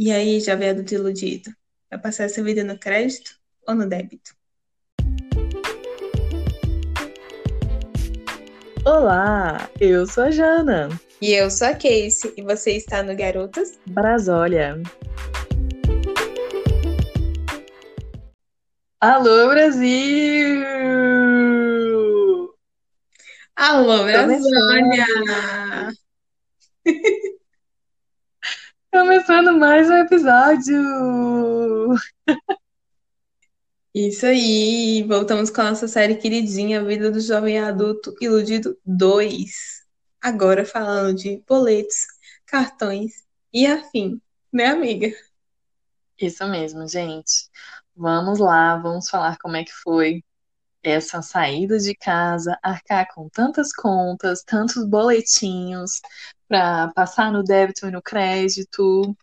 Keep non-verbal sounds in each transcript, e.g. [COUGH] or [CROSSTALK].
E aí, jovem adulto iludido? Vai passar essa vida no crédito ou no débito? Olá, eu sou a Jana. E eu sou a Casey, e você está no Garotas Brasólia. Alô, Brasil! Alô, Brasólia! [LAUGHS] Começando mais um episódio! Isso aí, voltamos com a nossa série queridinha, Vida do Jovem Adulto Iludido 2. Agora falando de boletos, cartões e afim, né, amiga? Isso mesmo, gente. Vamos lá, vamos falar como é que foi essa saída de casa, arcar com tantas contas, tantos boletinhos para passar no débito e no crédito.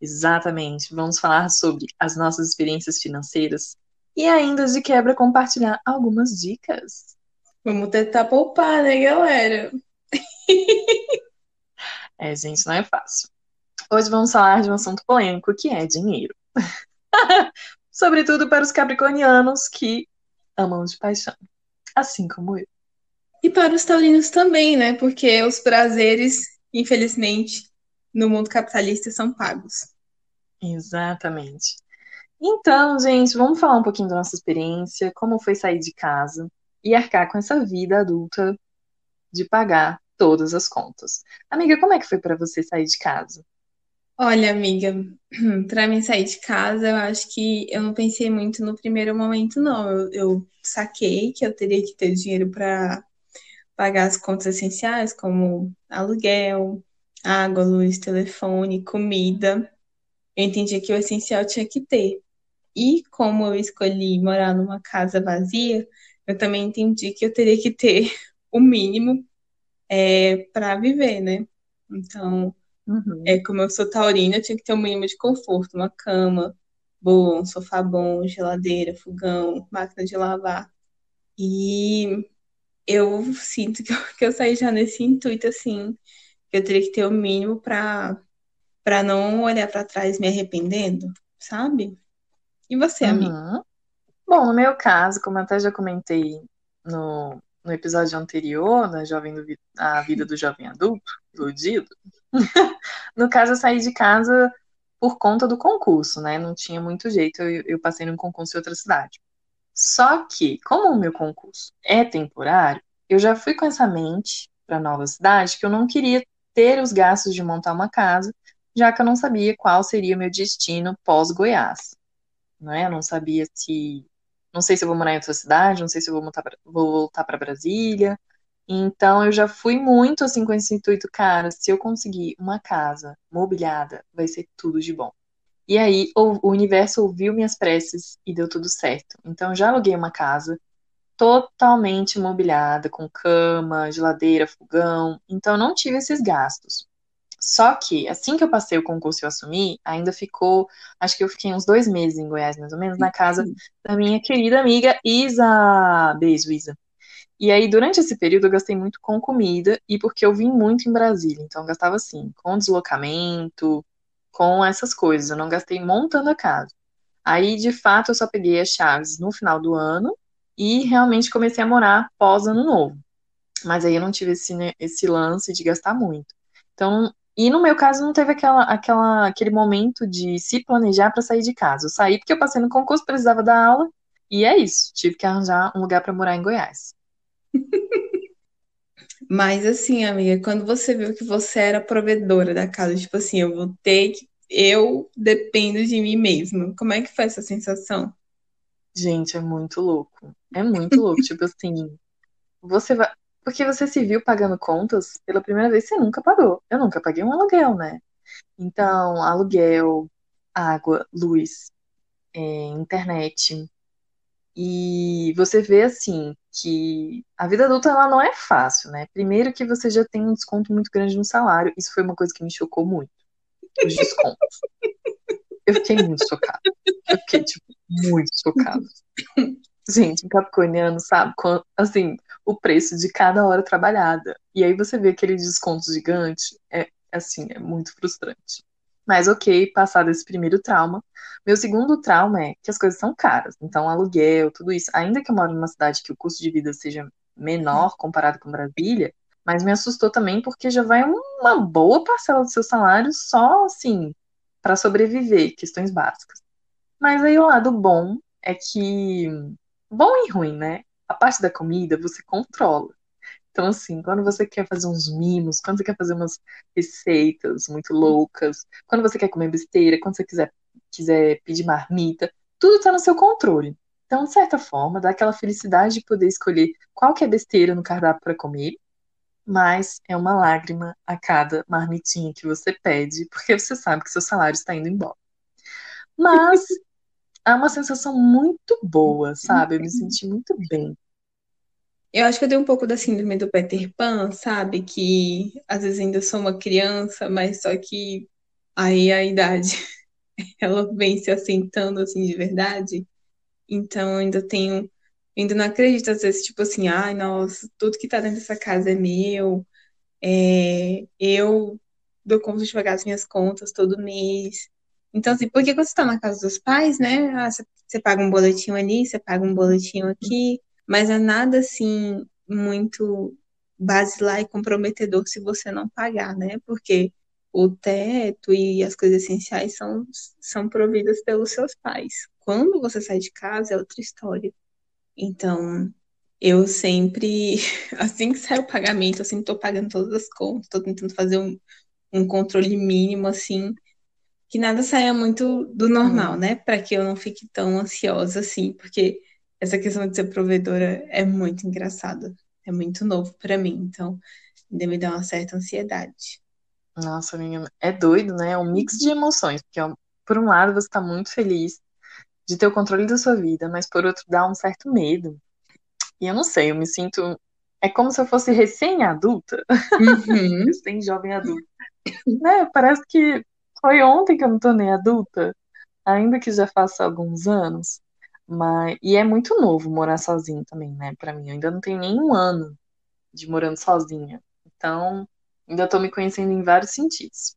Exatamente. Vamos falar sobre as nossas experiências financeiras e ainda de quebra compartilhar algumas dicas. Vamos tentar poupar, né, galera? [LAUGHS] é, gente, não é fácil. Hoje vamos falar de um assunto polêmico que é dinheiro. [LAUGHS] Sobretudo para os capricornianos que amam de paixão, assim como eu. E para os taurinos também, né? Porque os prazeres, infelizmente, no mundo capitalista são pagos. Exatamente. Então, gente, vamos falar um pouquinho da nossa experiência, como foi sair de casa e arcar com essa vida adulta de pagar todas as contas. Amiga, como é que foi para você sair de casa? Olha, amiga, [CLEARS THROAT] para mim sair de casa, eu acho que eu não pensei muito no primeiro momento, não. Eu, eu saquei que eu teria que ter dinheiro para pagar as contas essenciais, como aluguel, água, luz, telefone, comida. Eu entendi que o essencial tinha que ter. E como eu escolhi morar numa casa vazia, eu também entendi que eu teria que ter [LAUGHS] o mínimo é, para viver, né? Então, uhum. é, como eu sou taurina, eu tinha que ter um mínimo de conforto, uma cama boa, um sofá bom, geladeira, fogão, máquina de lavar. E eu sinto que eu, [LAUGHS] que eu saí já nesse intuito, assim, que eu teria que ter o mínimo para para não olhar para trás me arrependendo, sabe? E você, uhum. amiga? Bom, no meu caso, como eu até já comentei no, no episódio anterior, da jovem do, a vida do jovem adulto, iludido, [LAUGHS] no caso eu saí de casa por conta do concurso, né? Não tinha muito jeito, eu, eu passei num concurso em outra cidade. Só que, como o meu concurso é temporário, eu já fui com essa mente para nova cidade que eu não queria ter os gastos de montar uma casa, já que eu não sabia qual seria o meu destino pós-Goiás né? Eu não sabia se. Não sei se vou morar em outra cidade, não sei se vou, pra... vou voltar para Brasília. Então eu já fui muito assim com esse intuito, cara, se eu conseguir uma casa mobiliada, vai ser tudo de bom. E aí o, universo ouviu minhas preces e deu tudo certo. Então já aluguei uma casa totalmente mobiliada, com cama, geladeira, fogão. Então não tive esses gastos. Só que, assim que eu passei o concurso e eu assumi, ainda ficou, acho que eu fiquei uns dois meses em Goiás, mais ou menos, na casa da minha querida amiga Isa. Beijo, Isa. E aí, durante esse período, eu gastei muito com comida e porque eu vim muito em Brasília. Então, eu gastava assim, com deslocamento, com essas coisas. Eu não gastei montando a casa. Aí, de fato, eu só peguei as chaves no final do ano e realmente comecei a morar pós-ano novo. Mas aí eu não tive esse, né, esse lance de gastar muito. Então, e no meu caso não teve aquela, aquela, aquele momento de se planejar para sair de casa. Eu saí porque eu passei no concurso, precisava da aula, e é isso. Tive que arranjar um lugar para morar em Goiás. [LAUGHS] Mas assim, amiga, quando você viu que você era provedora da casa, tipo assim, eu vou ter que. Eu dependo de mim mesma. Como é que foi essa sensação? Gente, é muito louco. É muito louco. [LAUGHS] tipo assim, você vai. Porque você se viu pagando contas pela primeira vez, você nunca pagou. Eu nunca paguei um aluguel, né? Então, aluguel, água, luz, é, internet. E você vê assim que a vida adulta ela não é fácil, né? Primeiro que você já tem um desconto muito grande no salário. Isso foi uma coisa que me chocou muito. Os descontos. Eu fiquei muito chocada. Eu fiquei, tipo, muito chocada. Gente, capricorniano, sabe? Assim, o preço de cada hora trabalhada. E aí você vê aquele desconto gigante, é assim, é muito frustrante. Mas ok, passado esse primeiro trauma. Meu segundo trauma é que as coisas são caras. Então, aluguel, tudo isso. Ainda que eu moro numa cidade que o custo de vida seja menor comparado com Brasília, mas me assustou também porque já vai uma boa parcela do seu salário só assim para sobreviver, questões básicas. Mas aí o lado bom é que bom e ruim, né? A parte da comida você controla. Então, assim, quando você quer fazer uns mimos, quando você quer fazer umas receitas muito loucas, quando você quer comer besteira, quando você quiser, quiser pedir marmita, tudo está no seu controle. Então, de certa forma, dá aquela felicidade de poder escolher qual que é besteira no cardápio para comer, mas é uma lágrima a cada marmitinha que você pede, porque você sabe que seu salário está indo embora. Mas é uma sensação muito boa, sabe? Eu me senti muito bem. Eu acho que eu tenho um pouco da síndrome do Peter Pan, sabe? Que às vezes ainda sou uma criança, mas só que aí a idade [LAUGHS] ela vem se assentando assim de verdade. Então eu ainda tenho, ainda não acredito às vezes, tipo assim, ai, nossa, tudo que tá dentro dessa casa é meu. É, eu dou conta de pagar as minhas contas todo mês. Então, assim, porque quando você tá na casa dos pais, né? Ah, você paga um boletim ali, você paga um boletim aqui mas é nada assim muito basilar e comprometedor se você não pagar, né? Porque o teto e as coisas essenciais são, são providas pelos seus pais. Quando você sai de casa é outra história. Então, eu sempre, [LAUGHS] assim que sai o pagamento, assim, estou pagando todas as contas, estou tentando fazer um, um controle mínimo, assim, que nada saia muito do normal, uhum. né? Para que eu não fique tão ansiosa assim, porque essa questão de ser provedora é muito engraçada. É muito novo para mim, então ainda me dá uma certa ansiedade. Nossa, amiga, é doido, né? É um mix de emoções, porque por um lado você tá muito feliz de ter o controle da sua vida, mas por outro dá um certo medo. E eu não sei, eu me sinto é como se eu fosse recém-adulta, uhum. [LAUGHS] recém-jovem adulta. né? Parece que foi ontem que eu me tornei adulta, ainda que já faça alguns anos. Mas, e é muito novo morar sozinho também, né, para mim. Eu ainda não tenho nem um ano de morando sozinha. Então, ainda tô me conhecendo em vários sentidos.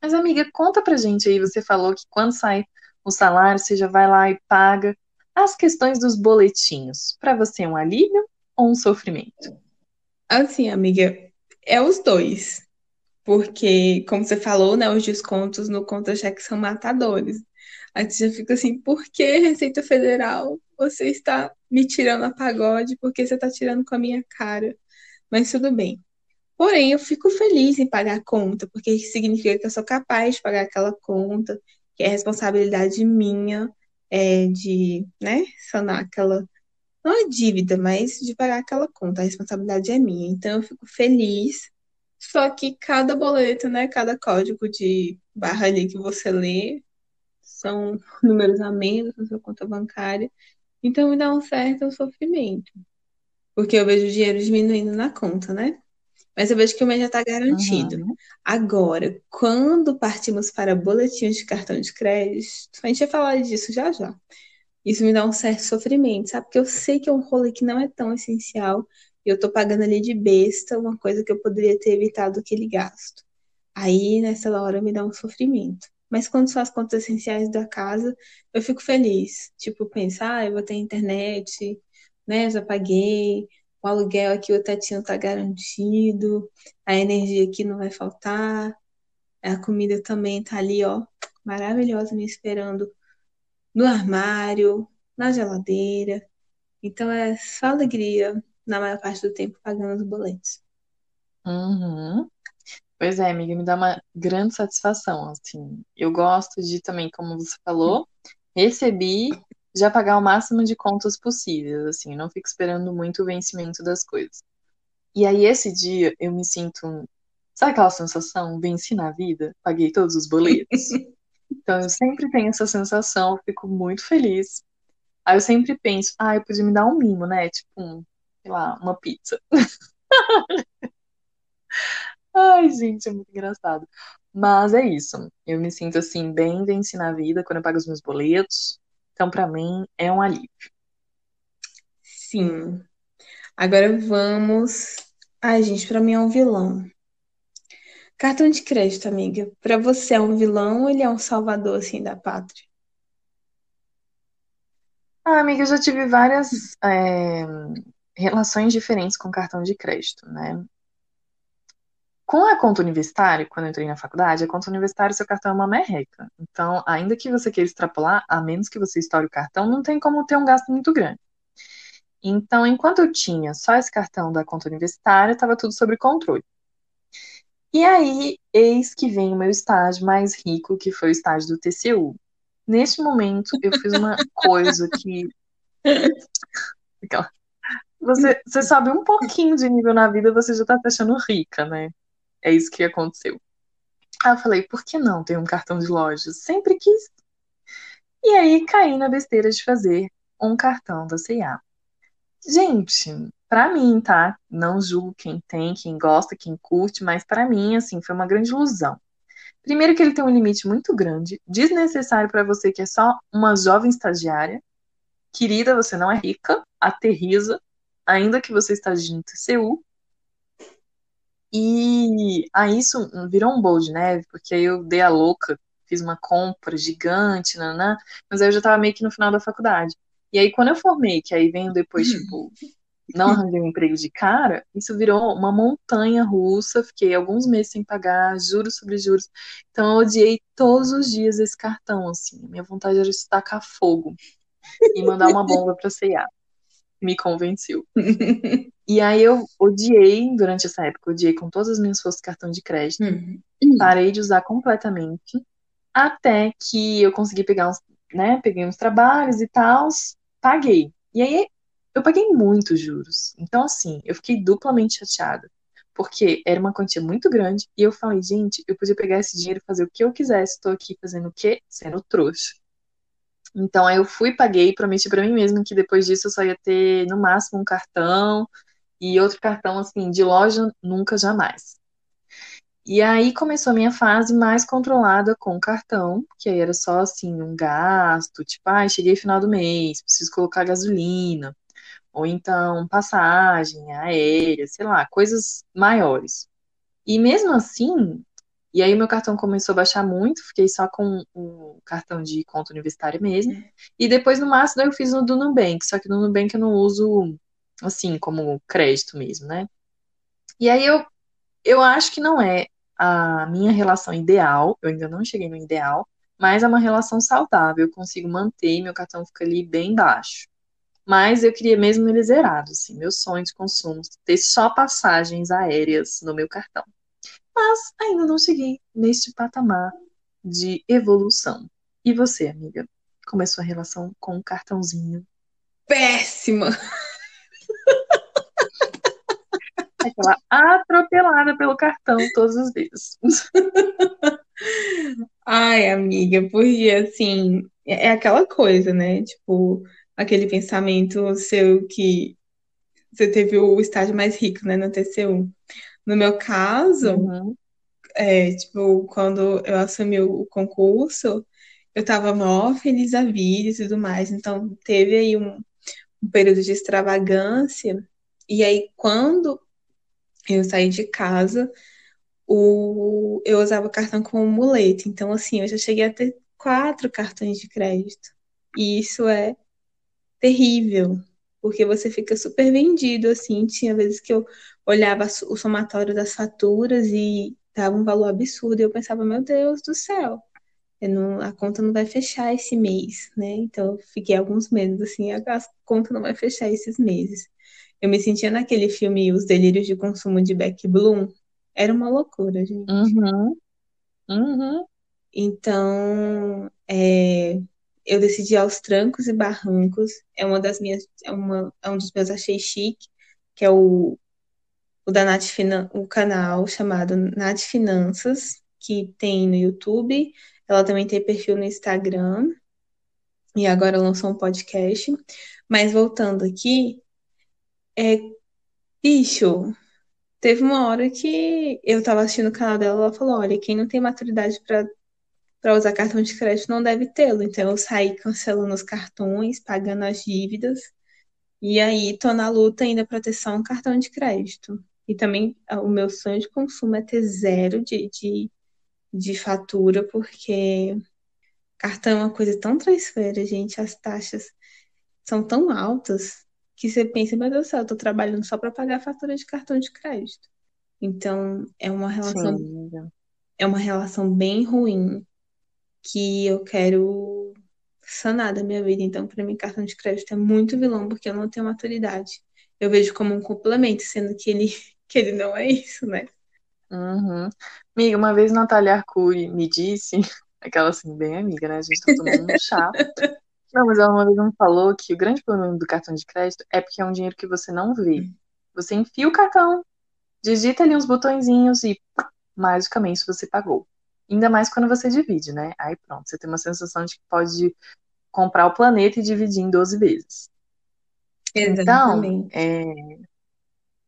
Mas, amiga, conta pra gente aí. Você falou que quando sai o salário, você já vai lá e paga as questões dos boletinhos. Para você é um alívio ou um sofrimento? Assim, amiga, é os dois. Porque, como você falou, né, os descontos no contra-cheque são matadores. Aí você já fica assim, por que Receita Federal? Você está me tirando a pagode porque você está tirando com a minha cara. Mas tudo bem. Porém, eu fico feliz em pagar a conta, porque significa que eu sou capaz de pagar aquela conta, que é responsabilidade minha é, de, né, sanar aquela. Não é dívida, mas de pagar aquela conta. A responsabilidade é minha. Então, eu fico feliz. Só que cada boleto, né, cada código de barra ali que você lê, são números a menos na sua conta bancária. Então me dá um certo sofrimento. Porque eu vejo o dinheiro diminuindo na conta, né? Mas eu vejo que o mês já está garantido. Uhum. Agora, quando partimos para boletins de cartão de crédito, a gente vai falar disso já já. Isso me dá um certo sofrimento, sabe? Porque eu sei que é um rolê que não é tão essencial eu tô pagando ali de besta uma coisa que eu poderia ter evitado aquele gasto. Aí, nessa hora, me dá um sofrimento. Mas quando são as contas essenciais da casa, eu fico feliz. Tipo, pensar, ah, eu vou ter internet, né? Já paguei, o aluguel aqui, o tetinho tá garantido, a energia aqui não vai faltar, a comida também tá ali, ó, maravilhosa, me esperando no armário, na geladeira. Então é só alegria na maior parte do tempo pagando os boletos. Uhum. Pois é, amiga, me dá uma grande satisfação, assim. Eu gosto de também, como você falou, recebi já pagar o máximo de contas possíveis, assim, não fico esperando muito o vencimento das coisas. E aí esse dia eu me sinto, sabe aquela sensação, venci na vida, paguei todos os boletos. [LAUGHS] Então eu sempre tenho essa sensação, fico muito feliz. Aí eu sempre penso, ah, eu podia me dar um mimo, né? Tipo, um, sei lá, uma pizza. [LAUGHS] Ai, gente, é muito engraçado. Mas é isso. Eu me sinto assim, bem venci na vida quando eu pago os meus boletos. Então, para mim, é um alívio. Sim. Agora vamos. Ai, gente, para mim é um vilão. Cartão de crédito, amiga. Pra você é um vilão ou ele é um salvador, assim, da pátria? Ah, amiga, eu já tive várias é, relações diferentes com cartão de crédito, né? Com a conta universitária, quando eu entrei na faculdade, a conta universitária, seu cartão é uma merreca. Então, ainda que você queira extrapolar, a menos que você estoure o cartão, não tem como ter um gasto muito grande. Então, enquanto eu tinha só esse cartão da conta universitária, estava tudo sob controle. E aí, eis que vem o meu estágio mais rico, que foi o estágio do TCU. Neste momento, eu fiz uma coisa que. [LAUGHS] Você, você sobe um pouquinho de nível na vida, você já tá se achando rica, né? É isso que aconteceu. Aí eu falei, por que não ter um cartão de loja? Sempre quis. E aí caí na besteira de fazer um cartão da C&A. Gente, para mim, tá? Não julgo quem tem, quem gosta, quem curte, mas para mim, assim, foi uma grande ilusão. Primeiro que ele tem um limite muito grande, desnecessário para você que é só uma jovem estagiária. Querida, você não é rica, aterriza, ainda que você estagie no TCU. E aí isso virou um bolo de neve, porque aí eu dei a louca, fiz uma compra gigante, nanã, mas aí eu já tava meio que no final da faculdade. E aí quando eu formei, que aí venho depois, tipo, não arranjei um emprego de cara, isso virou uma montanha russa, fiquei alguns meses sem pagar, juros sobre juros. Então eu odiei todos os dias esse cartão, assim. Minha vontade era destacar fogo e mandar uma bomba pra C&A. Me convenceu. [LAUGHS] E aí eu odiei, durante essa época, odiei com todas as minhas forças cartão de crédito. Uhum. Parei de usar completamente. Até que eu consegui pegar uns, né? Peguei uns trabalhos e tal, paguei. E aí eu paguei muitos juros. Então, assim, eu fiquei duplamente chateada. Porque era uma quantia muito grande. E eu falei, gente, eu podia pegar esse dinheiro e fazer o que eu quisesse. Estou aqui fazendo o quê? Sendo trouxa. Então, aí eu fui, paguei, prometi para mim mesma que depois disso eu só ia ter, no máximo, um cartão e outro cartão, assim, de loja, nunca, jamais. E aí começou a minha fase mais controlada com cartão, que aí era só, assim, um gasto, tipo, ah, cheguei final do mês, preciso colocar gasolina, ou então passagem aérea, sei lá, coisas maiores. E mesmo assim, e aí meu cartão começou a baixar muito, fiquei só com o cartão de conta universitária mesmo. É. E depois no máximo eu fiz no do Nubank, só que no Nubank eu não uso assim, como crédito mesmo, né? E aí eu, eu acho que não é a minha relação ideal, eu ainda não cheguei no ideal, mas é uma relação saudável, eu consigo manter, meu cartão fica ali bem baixo. Mas eu queria mesmo ele zerado, assim, meu sonho de consumo, ter só passagens aéreas no meu cartão. Mas ainda não cheguei neste patamar de evolução. E você, amiga? Como é sua relação com o cartãozinho? Péssima! [LAUGHS] Aquela atropelada pelo cartão todos os dias. Ai, amiga, porque assim, é, é aquela coisa, né? Tipo, aquele pensamento seu que você teve o estágio mais rico, né, no TCU. No meu caso, uhum. é, tipo, quando eu assumi o concurso, eu tava mó feliz da vida e tudo mais. Então, teve aí um, um período de extravagância. E aí, quando eu saí de casa, o, eu usava o cartão como muleta. Então, assim, eu já cheguei a ter quatro cartões de crédito. E isso é terrível, porque você fica super vendido, assim. Tinha vezes que eu olhava o somatório das faturas e dava um valor absurdo. E eu pensava, meu Deus do céu, não, a conta não vai fechar esse mês, né? Então, eu fiquei alguns meses assim, a conta não vai fechar esses meses. Eu me sentia naquele filme Os Delírios de Consumo de Beck Bloom. Era uma loucura, gente. Uhum. Uhum. Então, é, eu decidi aos trancos e barrancos. É uma das minhas, é, uma, é um dos meus achei chique, que é o, o da Nath Finan o canal chamado Nath Finanças, que tem no YouTube. Ela também tem perfil no Instagram. E agora lançou um podcast. Mas voltando aqui, é, bicho, teve uma hora que eu tava assistindo o canal dela, ela falou, olha, quem não tem maturidade para para usar cartão de crédito não deve tê-lo. Então eu saí cancelando os cartões, pagando as dívidas. E aí tô na luta ainda para ter só um cartão de crédito. E também o meu sonho de consumo é ter zero de, de, de fatura, porque cartão é uma coisa tão traiçoeira, gente. As taxas são tão altas que você pensa, meu Deus do céu, eu tô trabalhando só para pagar a fatura de cartão de crédito. Então, é uma relação Sim. é uma relação bem ruim que eu quero sanar da minha vida. Então, para mim, cartão de crédito é muito vilão porque eu não tenho maturidade. Eu vejo como um complemento, sendo que ele [LAUGHS] que ele não é isso, né? Uhum. Amiga, uma vez Natália Arcuri me disse, [LAUGHS] aquela assim, bem amiga, né? A gente tá tomando um [LAUGHS] chá. Não, mas ela uma vez me falou que o grande problema do cartão de crédito é porque é um dinheiro que você não vê. Você enfia o cartão, digita ali uns botõezinhos e magicamente você pagou. Ainda mais quando você divide, né? Aí pronto, você tem uma sensação de que pode comprar o planeta e dividir em 12 vezes. Exatamente. Então,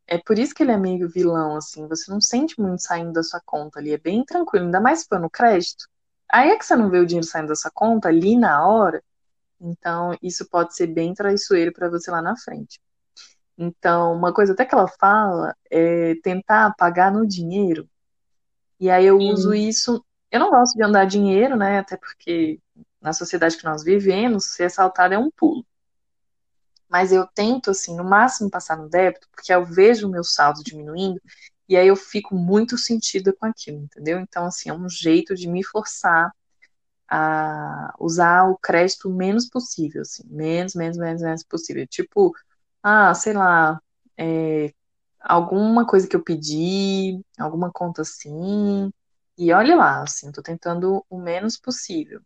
é, é por isso que ele é meio vilão, assim. Você não sente muito saindo da sua conta ali. É bem tranquilo. Ainda mais se for no crédito. Aí é que você não vê o dinheiro saindo da sua conta ali na hora. Então, isso pode ser bem traiçoeiro para você lá na frente. Então, uma coisa até que ela fala é tentar pagar no dinheiro. E aí eu uso isso. Eu não gosto de andar dinheiro, né? Até porque na sociedade que nós vivemos, ser assaltado é um pulo mas eu tento, assim, no máximo passar no débito, porque eu vejo o meu saldo diminuindo e aí eu fico muito sentida com aquilo, entendeu? Então, assim, é um jeito de me forçar a usar o crédito o menos possível, assim, menos, menos, menos, menos possível. Tipo, ah, sei lá, é, alguma coisa que eu pedi, alguma conta assim, e olha lá, assim, tô tentando o menos possível.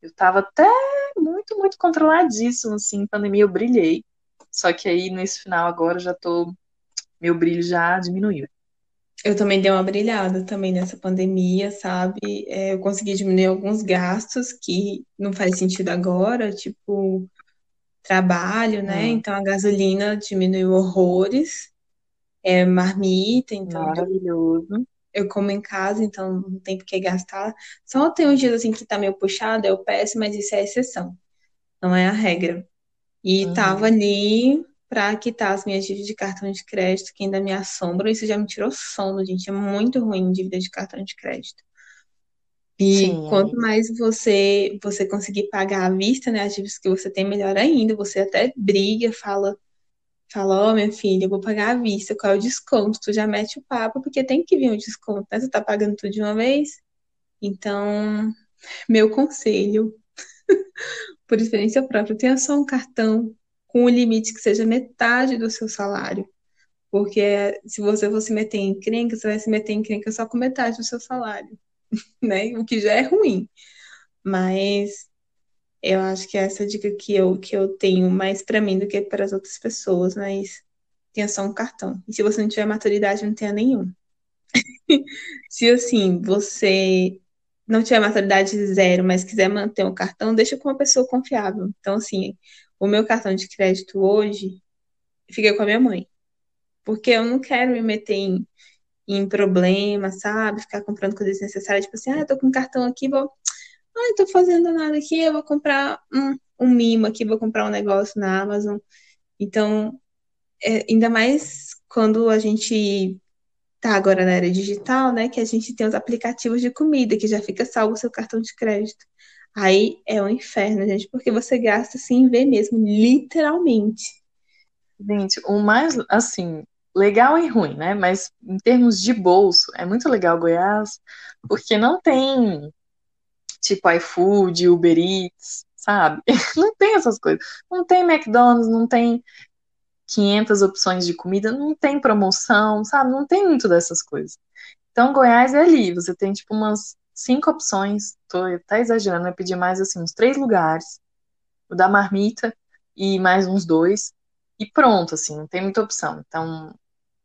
Eu tava até muito, muito controladíssimo, assim, em pandemia eu brilhei. Só que aí, nesse final agora, já tô. Meu brilho já diminuiu. Eu também dei uma brilhada também nessa pandemia, sabe? É, eu consegui diminuir alguns gastos que não faz sentido agora, tipo trabalho, né? Hum. Então a gasolina diminuiu horrores, é, marmita, então Maravilhoso. Eu como em casa, então não tem por que gastar. Só tem uns dias assim que tá meio puxado, eu peço, mas isso é exceção, não é a regra. E Uhum. tava ali para quitar as minhas dívidas de cartão de crédito, que ainda me assombram. Isso já me tirou sono, gente. É muito ruim dívida de cartão de crédito. E Sim, quanto mais você você conseguir pagar à vista, né, as dívidas que você tem, melhor ainda. Você até briga, fala, fala, ó, minha filha, eu vou pagar à vista, qual é o desconto? Tu já mete o papo, porque tem que vir o desconto, né? Você tá pagando tudo de uma vez. Então, meu conselho, [LAUGHS] por experiência própria, tenha só um cartão com um limite que seja metade do seu salário. Porque se você for se meter em encrenca, você vai se meter em encrenca só com metade do seu salário, [LAUGHS] né? O que já é ruim. Mas eu acho que é essa dica que eu, que eu tenho mais para mim do que para as outras pessoas, mas tenha só um cartão. E se você não tiver maturidade, não tenha nenhum. [LAUGHS] se assim, você não tiver maturidade zero, mas quiser manter um cartão, deixa com uma pessoa confiável. Então, assim, o meu cartão de crédito hoje fica com a minha mãe. Porque eu não quero me meter em, em problemas, sabe? Ficar comprando coisas necessárias, tipo assim, ah, eu tô com um cartão aqui, vou. Ah, tô fazendo nada aqui, eu vou comprar um, um mimo aqui, vou comprar um negócio na Amazon. Então, é, ainda mais quando a gente tá agora na era digital, né? Que a gente tem os aplicativos de comida, que já fica salvo o seu cartão de crédito. Aí é um inferno, gente, porque você gasta sem ver mesmo, literalmente. Gente, o mais, assim, legal e ruim, né? Mas em termos de bolso, é muito legal Goiás, porque não tem tipo iFood, Uber Eats, sabe? [LAUGHS] Não tem essas coisas. Não tem McDonald's, não tem 500 opções de comida, não tem promoção, sabe? Não tem muito dessas coisas. Então, Goiás é ali, você tem tipo umas cinco opções, tô até exagerando, eu pedi mais assim, uns três lugares, o da marmita e mais uns dois, e pronto, assim, não tem muita opção. Então,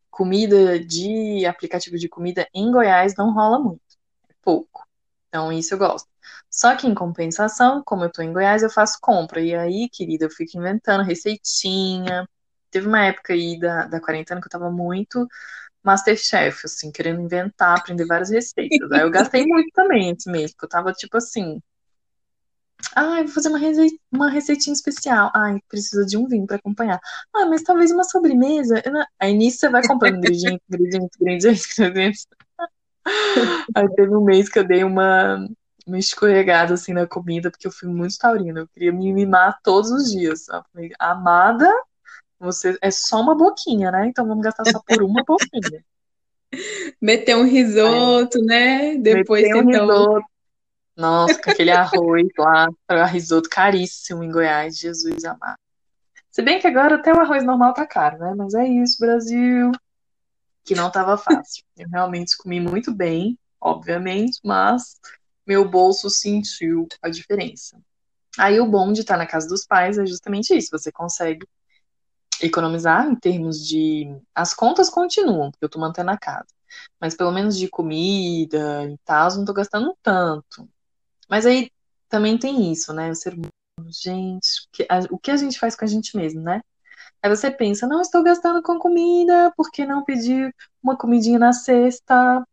comida de aplicativo de comida em Goiás não rola muito, é pouco. Então, isso eu gosto. Só que em compensação, como eu tô em Goiás, eu faço compra. E aí, querida, eu fico inventando receitinha. Teve uma época aí da, da quarentena que eu tava muito Masterchef, assim, querendo inventar, aprender várias receitas. Aí eu gastei [LAUGHS] muito também esse mês, porque eu tava tipo assim. Ai, vou fazer uma, rece... uma receitinha especial. Ai, precisa de um vinho para acompanhar. Ah, mas talvez uma sobremesa. Não... Aí nisso você vai comprando [LAUGHS] ingredientes, ingredientes, ingredientes, ingredientes. Aí teve um mês que eu dei uma, uma escorregada assim na comida, porque eu fui muito taurina. Eu queria me mimar todos os dias. Falei, Amada, você é só uma boquinha, né? Então vamos gastar só por uma boquinha. [LAUGHS] Meter um risoto, é. né? Depois Meter um risoto. Nossa, com aquele arroz lá, risoto caríssimo em Goiás, Jesus amado. Se bem que agora até o arroz normal tá caro, né? Mas é isso, Brasil. Que não tava fácil. Eu realmente comi muito bem, obviamente, mas meu bolso sentiu a diferença. Aí o bom de estar na casa dos pais é justamente isso, você consegue economizar em termos de. As contas continuam, porque eu tô mantendo a casa. Mas pelo menos de comida e tal, não tô gastando tanto. Mas aí também tem isso, né? O ser humano, gente, o que a gente faz com a gente mesmo, né? Aí você pensa, não estou gastando com comida, por que não pedir uma comidinha na sexta?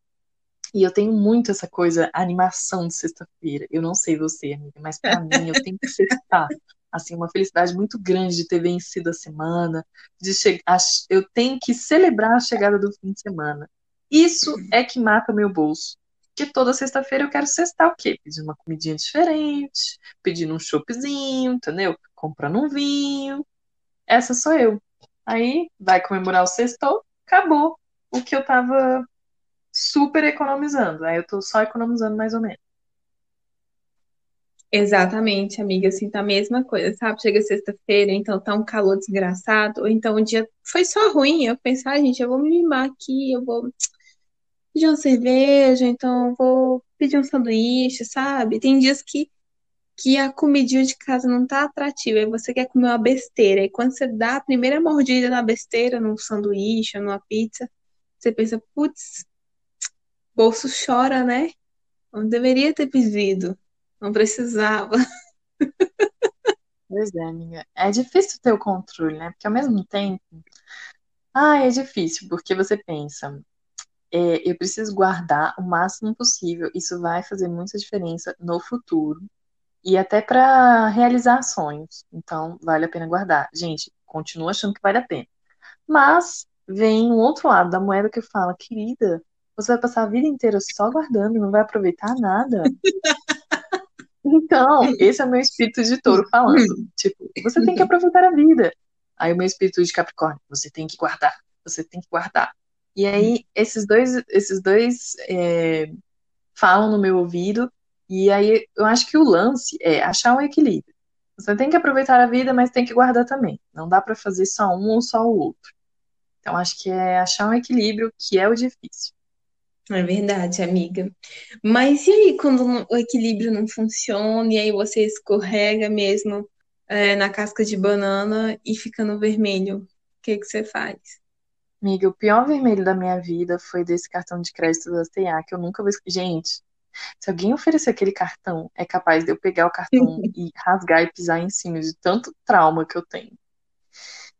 E eu tenho muito essa coisa, animação de sexta-feira. Eu não sei você, amiga, mas para mim eu tenho que sextar. Assim, uma felicidade muito grande de ter vencido a semana, de chegar, eu tenho que celebrar a chegada do fim de semana. Isso é que mata meu bolso. Porque toda sexta-feira eu quero sextar o quê? Pedir uma comidinha diferente, pedindo um choppzinho, entendeu? Comprando um vinho. Essa sou eu. Aí vai comemorar o sextou, acabou o que eu tava super economizando. Aí eu tô só economizando mais ou menos. Exatamente, amiga, assim, tá a mesma coisa, sabe? Chega sexta-feira, então tá um calor desgraçado, ou então o dia foi só ruim, eu pensar, ah, gente, eu vou me mimar aqui, eu vou pedir uma cerveja, então vou pedir um sanduíche, sabe? Tem dias que, que a comidinha de casa não tá atrativa, e você quer comer uma besteira, e quando você dá a primeira mordida na besteira, num sanduíche, numa pizza, você pensa, putz, bolso chora, né? Não deveria ter pedido. Não precisava. [LAUGHS] Pois é, amiga. É difícil ter o controle, né? Porque ao mesmo tempo. Ah, é difícil, porque você pensa, é, eu preciso guardar o máximo possível. Isso vai fazer muita diferença no futuro e até para realizar sonhos. Então, vale a pena guardar. Gente, continuo achando que vale a pena. Mas vem um outro lado da moeda que fala, querida, você vai passar a vida inteira só guardando, não vai aproveitar nada. [LAUGHS] Então, esse é o meu espírito de touro falando. Tipo, você tem que aproveitar a vida. Aí o meu espírito de Capricórnio, você tem que guardar, você tem que guardar. E aí esses dois, esses dois é, falam no meu ouvido, e aí eu acho que o lance é achar um equilíbrio. Você tem que aproveitar a vida, mas tem que guardar também. Não dá para fazer só um ou só o outro. Então acho que é achar um equilíbrio que é o difícil. É verdade, amiga. Mas e aí, quando o equilíbrio não funciona, e aí você escorrega mesmo é, na casca de banana e fica no vermelho? O que, que você faz? Amiga, o pior vermelho da minha vida foi desse cartão de crédito da CA, que eu nunca vou. Gente, se alguém oferecer aquele cartão, é capaz de eu pegar o cartão [LAUGHS] e rasgar e pisar em cima de tanto trauma que eu tenho.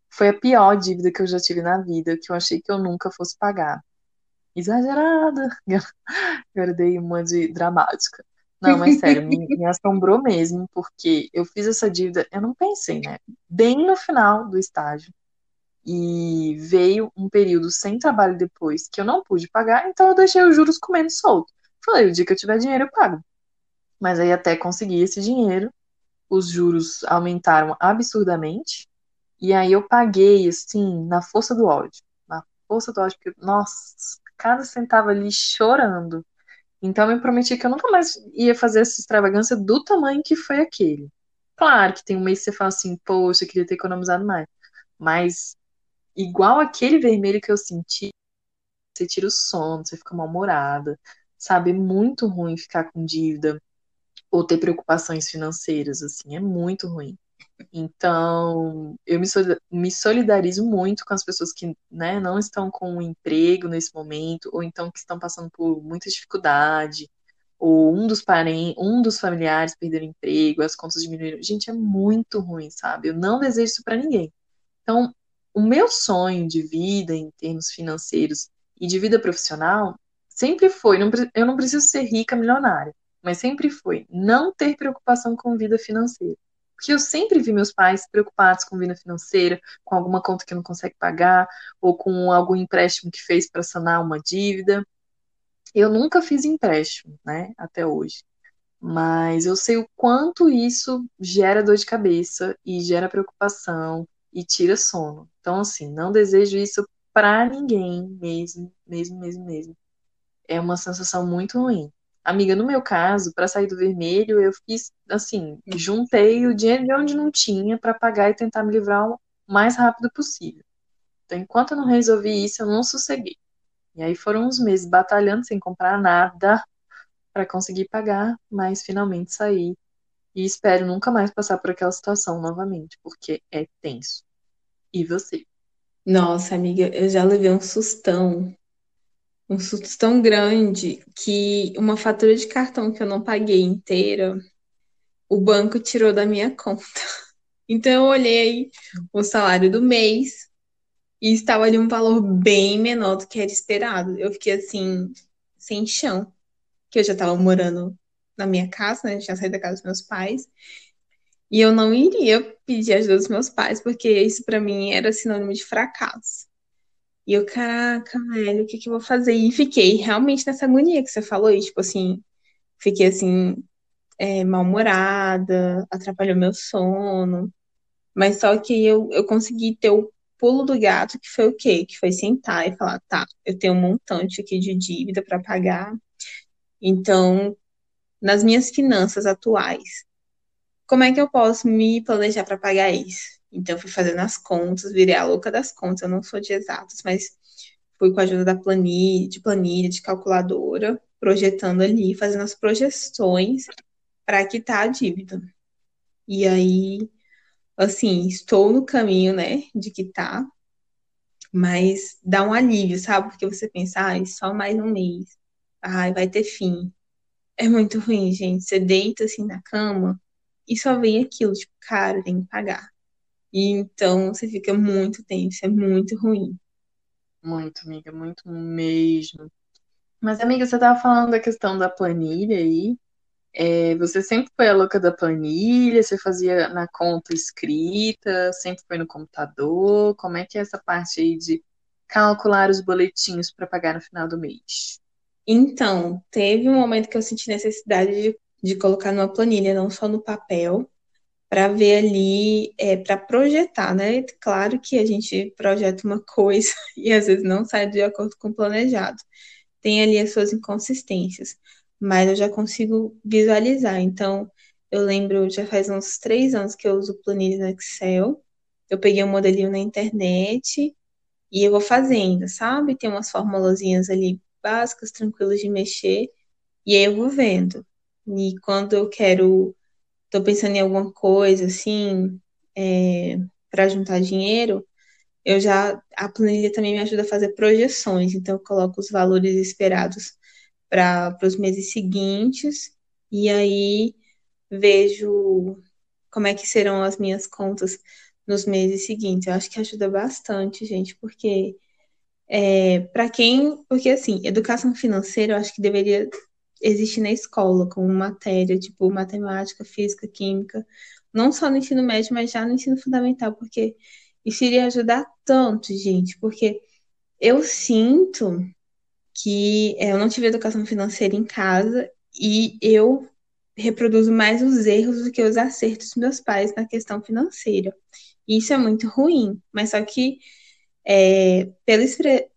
Foi a pior dívida que eu já tive na vida, que eu achei que eu nunca fosse pagar exagerada. Agora dei uma de dramática. Não, mas sério, me, me, assombrou mesmo, porque eu fiz essa dívida, eu não pensei, né? Bem no final do estágio. E veio um período sem trabalho depois que eu não pude pagar, então eu deixei os juros comendo solto. Falei, o dia que eu tiver dinheiro eu pago. Mas aí até conseguir esse dinheiro, os juros aumentaram absurdamente. E aí eu paguei, assim, na força do ódio. Na força do ódio, porque, nossa, cada centavo ali chorando. Então eu prometi que eu nunca mais ia fazer essa extravagância do tamanho que foi aquele. Claro que tem um mês que você fala assim, poxa, eu queria ter economizado mais. Mas igual aquele vermelho que eu senti, você tira o sono, você fica mal-humorada, sabe? É muito ruim ficar com dívida ou ter preocupações financeiras, assim, é muito ruim. Então, eu me solidarizo muito com as pessoas que né, não estão com um emprego nesse momento, ou então que estão passando por muita dificuldade, ou um dos parentes, um dos familiares perderam emprego, as contas diminuíram. Gente, é muito ruim, sabe? Eu não desejo isso para ninguém. Então, o meu sonho de vida em termos financeiros e de vida profissional sempre foi, eu não preciso ser rica, milionária, mas sempre foi não ter preocupação com vida financeira. Porque eu sempre vi meus pais preocupados com vida financeira, com alguma conta que não consegue pagar, ou com algum empréstimo que fez para sanar uma dívida. Eu nunca fiz empréstimo, né, até hoje. Mas eu sei o quanto isso gera dor de cabeça e gera preocupação e tira sono. Então, assim, não desejo isso para ninguém, mesmo, mesmo, mesmo, mesmo. É uma sensação muito ruim. Amiga, no meu caso, para sair do vermelho, eu fiz assim, juntei o dinheiro de onde não tinha para pagar e tentar me livrar o mais rápido possível. Então, enquanto eu não resolvi isso, eu não sosseguei. E aí foram uns meses batalhando sem comprar nada para conseguir pagar, mas finalmente saí. E espero nunca mais passar por aquela situação novamente, porque é tenso. E você? Nossa, amiga, eu já levei um sustão. Um susto tão grande que uma fatura de cartão que eu não paguei inteira, o banco tirou da minha conta. [LAUGHS] Então eu olhei o salário do mês e estava ali um valor bem menor do que era esperado. Eu fiquei assim, sem chão, que eu já estava morando na minha casa, né? Eu tinha saído da casa dos meus pais. E eu não iria pedir ajuda dos meus pais, porque isso para mim era sinônimo de fracasso. E eu, caraca, velho, o que que eu vou fazer? E fiquei realmente nessa agonia que você falou, e tipo assim, fiquei assim, é, mal-humorada, atrapalhou meu sono. Mas só que eu, eu consegui ter o pulo do gato, que foi o quê? Que foi sentar e falar, tá, eu tenho um montante aqui de dívida para pagar. Então, nas minhas finanças atuais, como é que eu posso me planejar para pagar isso? Então, fui fazendo as contas, virei a louca das contas. Eu não sou de exatos, mas fui com a ajuda da planilha, de planilha, de calculadora, projetando ali, fazendo as projeções para quitar a dívida. E aí, assim, estou no caminho, né, de quitar, mas dá um alívio, sabe? Porque você pensa, ai, só mais um mês, ai, vai ter fim. É muito ruim, gente. Você deita assim na cama e só vem aquilo, tipo, cara, tem que pagar. E então você fica muito tenso, é muito ruim. Muito, amiga, muito mesmo. Mas, amiga, você estava falando da questão da planilha aí. É, você sempre foi a louca da planilha? Você fazia na conta escrita? Sempre foi no computador? Como é que é essa parte aí de calcular os boletinhos para pagar no final do mês? Então, teve um momento que eu senti necessidade de de colocar numa planilha, não só no papel, para ver ali, é, para projetar, né? Claro que a gente projeta uma [LAUGHS] coisa e às vezes não sai de acordo com o planejado. Tem ali as suas inconsistências, mas eu já consigo visualizar. Então, eu lembro, já faz uns três anos que eu uso planilha no Excel. Eu peguei um modelinho na internet e eu vou fazendo, sabe? Tem umas formulazinhas ali básicas, tranquilas de mexer, e aí eu vou vendo. E quando eu quero, tô pensando em alguma coisa assim, é, para juntar dinheiro, eu já a planilha também me ajuda a fazer projeções. Então eu coloco os valores esperados para os meses seguintes e aí vejo como é que serão as minhas contas nos meses seguintes. Eu acho que ajuda bastante, gente, porque é, para quem, porque assim, educação financeira eu acho que deveria existe na escola, como matéria, tipo matemática, física, química, não só no ensino médio, mas já no ensino fundamental, porque isso iria ajudar tanto, gente, porque eu sinto que é, eu não tive educação financeira em casa e eu reproduzo mais os erros do que os acertos dos meus pais na questão financeira. E isso é muito ruim, mas só que é, pela,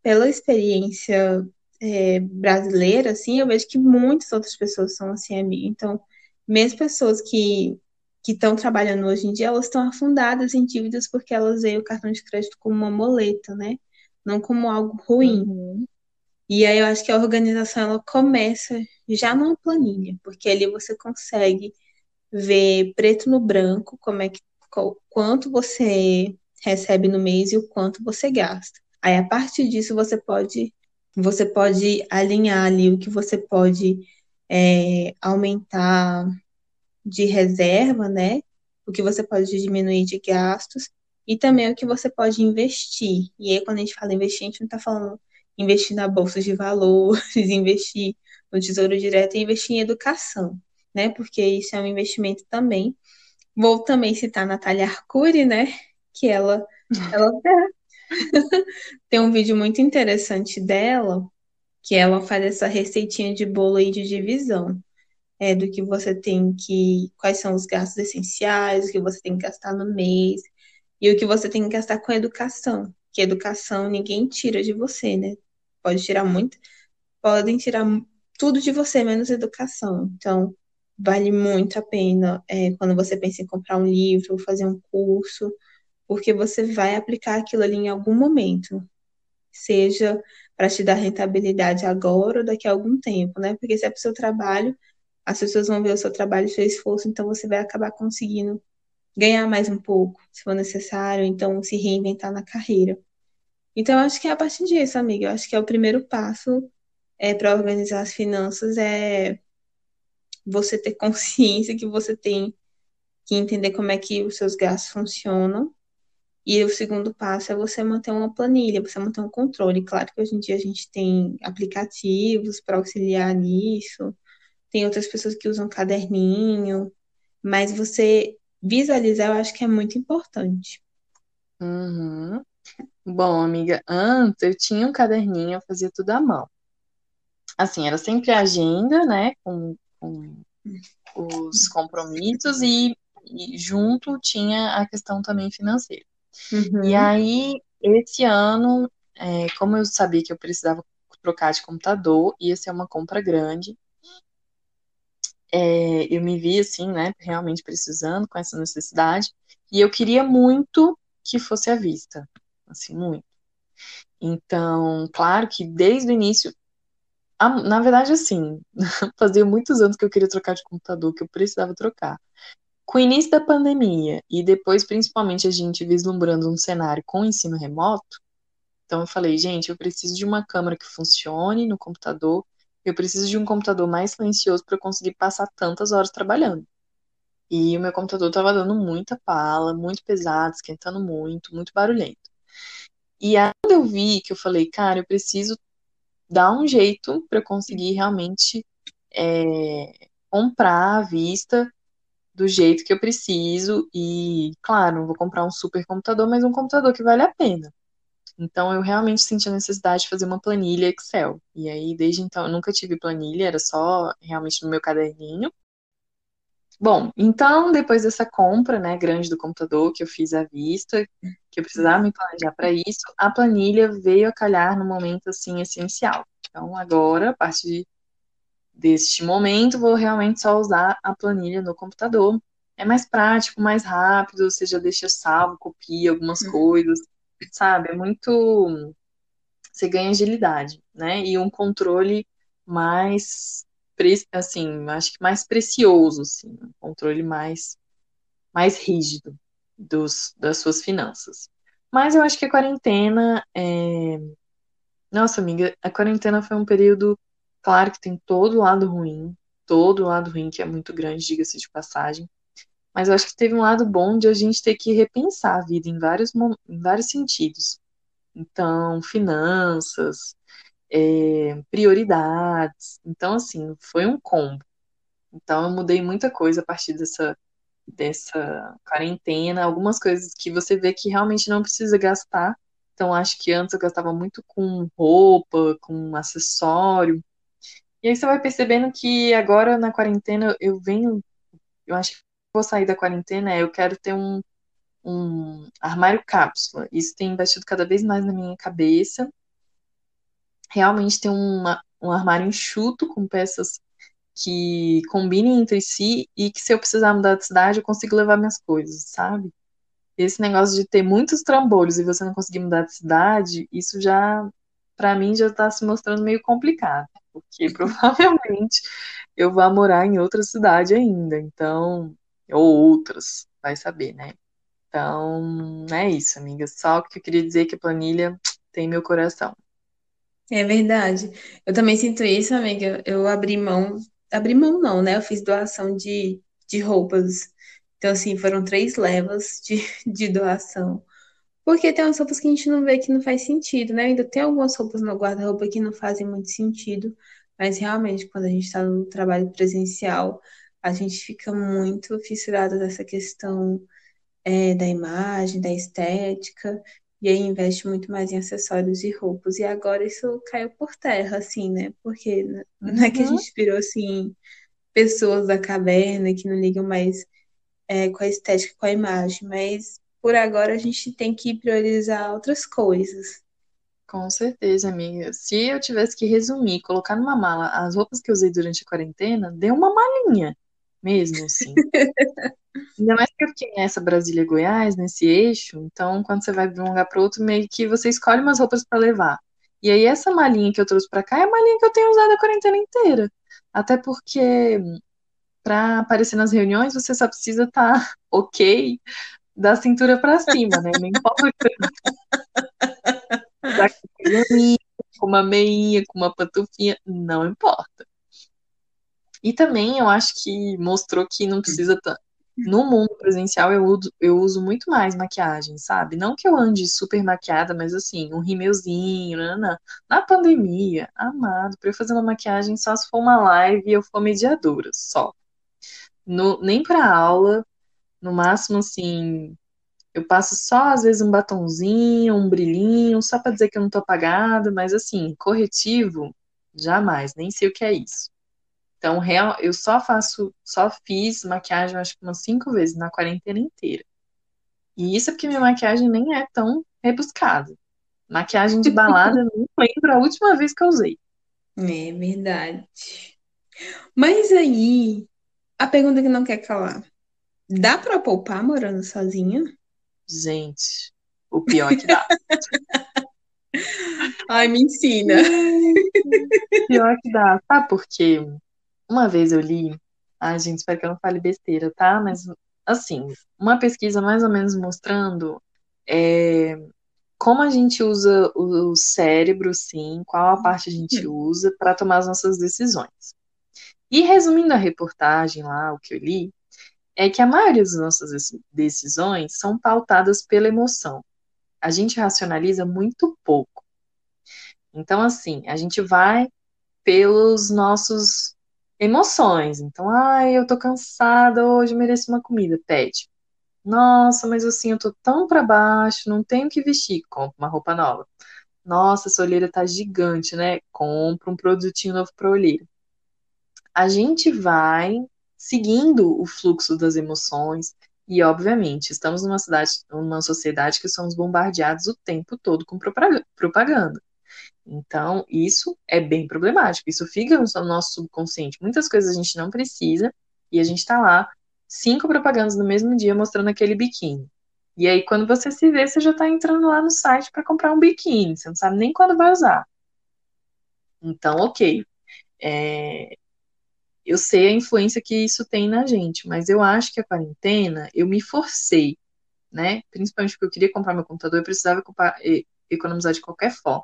pela experiência é, brasileira, assim, eu vejo que muitas outras pessoas são assim, amiga. Então, mesmo pessoas que que estão trabalhando hoje em dia, elas estão afundadas em dívidas porque elas veem o cartão de crédito como uma moleta, né? Não como algo ruim. Uhum. E aí eu acho que a organização ela começa já numa planilha, porque ali você consegue ver preto no branco como é que quanto você recebe no mês e o quanto você gasta. Aí a partir disso você pode você pode alinhar ali o que você pode é, aumentar de reserva, né? O que você pode diminuir de gastos e também o que você pode investir. E aí, quando a gente fala investir, a gente não está falando investir na bolsa de valores, [LAUGHS] investir no Tesouro Direto e investir em educação, né? Porque isso é um investimento também. Vou também citar a Natália Arcuri, né? Que ela, [LAUGHS] ela [LAUGHS] tem um vídeo muito interessante dela, que ela faz essa receitinha de bolo aí de divisão. É, do que você tem que. Quais são os gastos essenciais, o que você tem que gastar no mês, e o que você tem que gastar com educação. Que educação ninguém tira de você, né? Pode tirar muito, podem tirar tudo de você, menos educação. Então, vale muito a pena é, quando você pensa em comprar um livro, fazer um curso, porque você vai aplicar aquilo ali em algum momento. Seja para te dar rentabilidade agora ou daqui a algum tempo, né? Porque se é para o seu trabalho, as pessoas vão ver o seu trabalho e o seu esforço, então você vai acabar conseguindo ganhar mais um pouco, se for necessário, então se reinventar na carreira. Então, acho que é a partir disso, amiga. Eu acho que é o primeiro passo é, para organizar as finanças é você ter [LAUGHS] consciência que você tem que entender como é que os seus gastos funcionam. E o segundo passo é você manter uma planilha, você manter um controle. Claro que hoje em dia a gente tem aplicativos para auxiliar nisso, tem outras pessoas que usam caderninho, mas você visualizar eu acho que é muito importante. Uhum. Bom, amiga, antes eu tinha um caderninho, eu fazia tudo à mão. Assim, era sempre agenda, né, com, com os compromissos e, e, junto tinha a questão também financeira. Uhum. E aí, esse ano, é, como eu sabia que eu precisava trocar de computador, ia ser uma compra grande, é, eu me vi assim, né, realmente precisando, com essa necessidade, e eu queria muito que fosse à vista, assim, muito. Então, claro que desde o início, na verdade, assim, [LAUGHS] fazia muitos anos que eu queria trocar de computador, que eu precisava trocar. Com o início da pandemia e depois, principalmente, a gente vislumbrando um cenário com ensino remoto, então eu falei, gente, eu preciso de uma câmera que funcione no computador, eu preciso de um computador mais silencioso para conseguir passar tantas horas trabalhando. E o meu computador estava dando muita pala, muito pesado, esquentando muito, muito barulhento. E aí, eu vi que eu falei, cara, eu preciso dar um jeito para conseguir realmente é, comprar à vista do jeito que eu preciso. E, claro, vou comprar um super computador, mas um computador que vale a pena. Então eu realmente senti a necessidade de fazer uma planilha Excel. E aí, desde então, eu nunca tive planilha, era só realmente no meu caderninho. Bom, então, depois dessa compra, né, grande do computador que eu fiz à vista, que eu precisava me planejar para isso, a planilha veio a calhar no momento, assim, essencial. Então, agora, a partir deste momento, vou realmente só usar a planilha no computador. É mais prático, mais rápido, você já deixa salvo, copia algumas uhum. coisas sabe? É muito. Você ganha agilidade, né? E um controle mais, assim, acho que mais precioso, assim, um controle mais, mais rígido dos, das suas finanças. Mas eu acho que a quarentena é... Nossa, amiga, a quarentena foi um período, claro que tem todo o lado ruim, todo o lado ruim que é muito grande, diga-se de passagem, mas eu acho que teve um lado bom de a gente ter que repensar a vida em vários, em vários sentidos. Então, finanças, é, prioridades. Então, assim, foi um combo. Então, eu mudei muita coisa a partir dessa, dessa quarentena. Algumas coisas que você vê que realmente não precisa gastar. Então, acho que antes eu gastava muito com roupa, com acessório. E aí você vai percebendo que agora na quarentena eu venho, eu acho que vou sair da quarentena eu quero ter um, um armário cápsula. Isso tem batido cada vez mais na minha cabeça. Realmente ter uma, um armário enxuto com peças que combinem entre si e que se eu precisar mudar de cidade eu consigo levar minhas coisas, sabe? Esse negócio de ter muitos trambolhos e você não conseguir mudar de cidade, isso já, para mim, já está se mostrando meio complicado, porque [LAUGHS] provavelmente eu vou morar em outra cidade ainda. Então, ou outras, vai saber, né? Então, é isso, amiga. Só que eu queria dizer que a planilha tem meu coração. É verdade. Eu também sinto isso, amiga. Eu abri mão, abri mão não, né? Eu fiz doação de, de roupas. Então, assim, foram três levas de, [LAUGHS] de doação. Porque tem umas roupas que a gente não vê que não faz sentido, né? Ainda tem algumas roupas no guarda-roupa que não fazem muito sentido. Mas realmente, quando a gente está no trabalho presencial, a gente fica muito fissurado nessa questão é, da imagem, da estética, e aí investe muito mais em acessórios e roupas. E agora isso caiu por terra, assim, né? Porque não é que a Uhum. gente virou, assim, pessoas da caverna que não ligam mais é, com a estética, com a imagem, mas por agora a gente tem que priorizar outras coisas. Com certeza, amiga. Se eu tivesse que resumir, colocar numa mala as roupas que eu usei durante a quarentena, deu uma malinha mesmo, assim. [LAUGHS] Ainda mais que eu fiquei nessa Brasília-Goiás, nesse eixo, então quando você vai de um lugar para outro, meio que você escolhe umas roupas para levar. E aí essa malinha que eu trouxe para cá é a malinha que eu tenho usado a quarentena inteira. Até porque para aparecer nas reuniões você só precisa estar [LAUGHS] ok da cintura para cima, né? Não importa tá com uma meinha, com uma pantufinha, não importa. E também eu acho que mostrou que não precisa tanto. No mundo presencial eu uso, eu uso muito mais maquiagem, sabe? Não que eu ande super maquiada, mas assim, um rímelzinho, nanana. Na pandemia, amado, pra eu fazer uma maquiagem só se for uma live e eu for mediadora, só. No, nem pra aula, no máximo assim, eu passo só às vezes um batonzinho, um brilhinho, só pra dizer que eu não tô apagada, mas assim, corretivo, jamais, nem sei o que é isso. Então, real, eu só faço, só fiz maquiagem, acho que umas cinco vezes na quarentena inteira. E isso é porque minha maquiagem nem é tão rebuscada. Maquiagem de balada, não lembro a última vez que eu usei. É verdade. Mas aí, a pergunta que não quer calar. Dá pra poupar morando sozinha? Gente, o pior é que dá. [LAUGHS] Ai, me ensina. [LAUGHS] Pior que dá. Sabe por quê? Uma vez eu li, ai gente, espero que eu não fale besteira, tá? Mas assim, uma pesquisa mais ou menos mostrando é, como a gente usa o cérebro, sim, qual a parte a gente usa para tomar as nossas decisões. E resumindo a reportagem lá, o que eu li, é que a maioria das nossas decisões são pautadas pela emoção. A gente racionaliza muito pouco. Então, assim, a gente vai pelos nossos emoções. Então, ai, eu tô cansada hoje, mereço uma comida, pede. Nossa, mas assim, eu tô tão para baixo, não tenho que vestir, compra uma roupa nova. Nossa, essa olheira tá gigante, né? Compra um produtinho novo para olheira. A gente vai seguindo o fluxo das emoções e, obviamente, estamos numa cidade, numa sociedade que somos bombardeados o tempo todo com propaganda. Então, isso é bem problemático. Isso fica no nosso subconsciente. Muitas coisas a gente não precisa e a gente tá lá, cinco propagandas no mesmo dia mostrando aquele biquíni. E aí, quando você se vê, você já tá entrando lá no site para comprar um biquíni. Você não sabe nem quando vai usar. Então, ok. É... Eu sei a influência que isso tem na gente, mas eu acho que a quarentena, eu me forcei, né? Principalmente porque eu queria comprar meu computador, eu precisava economizar de qualquer forma.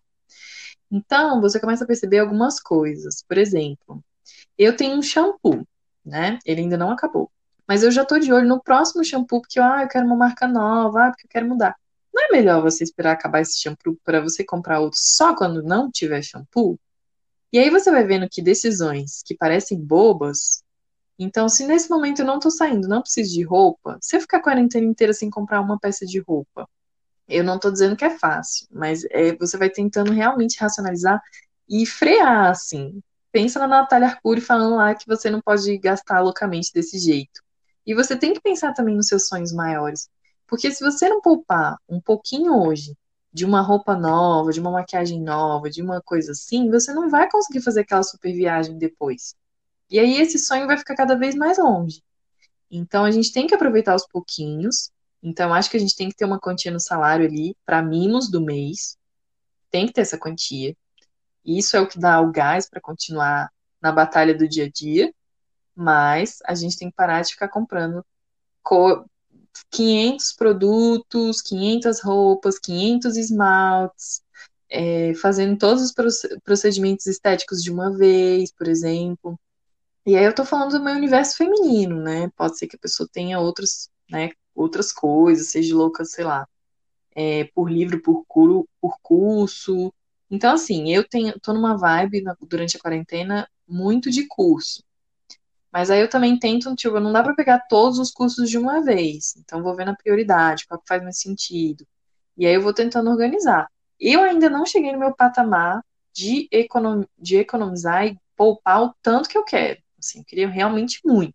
Então, você começa a perceber algumas coisas. Por exemplo, eu tenho um shampoo, né? Ele ainda não acabou. Mas eu já tô de olho no próximo shampoo, porque ah, eu quero uma marca nova, ah, porque eu quero mudar. Não é melhor você esperar acabar esse shampoo para você comprar outro só quando não tiver shampoo? E aí você vai vendo que decisões que parecem bobas. Então, se nesse momento eu não tô saindo, não preciso de roupa, se eu ficar a quarentena inteira sem comprar uma peça de roupa, eu não estou dizendo que é fácil, mas é, você vai tentando realmente racionalizar e frear, assim. Pensa na Natália Arcuri falando lá que você não pode gastar loucamente desse jeito. E você tem que pensar também nos seus sonhos maiores. Porque se você não poupar um pouquinho hoje de uma roupa nova, de uma maquiagem nova, de uma coisa assim, você não vai conseguir fazer aquela super viagem depois. E aí esse sonho vai ficar cada vez mais longe. Então a gente tem que aproveitar os pouquinhos então, acho que a gente tem que ter uma quantia no salário ali para mimos do mês. Tem que ter essa quantia. Isso é o que dá o gás para continuar na batalha do dia a dia. Mas a gente tem que parar de ficar comprando 500 produtos, 500 roupas, 500 esmaltes, é, fazendo todos os procedimentos estéticos de uma vez, por exemplo. E aí eu tô falando do meu universo feminino, né? Pode ser que a pessoa tenha outros, né, outras coisas, seja louca, sei lá, é, por livro, por, curo, por curso, Então, assim, eu tenho, tô numa vibe na, durante a quarentena muito de curso. Mas aí eu também tento, tipo, não dá para pegar todos os cursos de uma vez. Então, vou vendo a prioridade, qual que faz mais sentido. E aí eu vou tentando organizar. Eu ainda não cheguei no meu patamar de, econom de economizar e poupar o tanto que eu quero. Assim, eu queria realmente muito.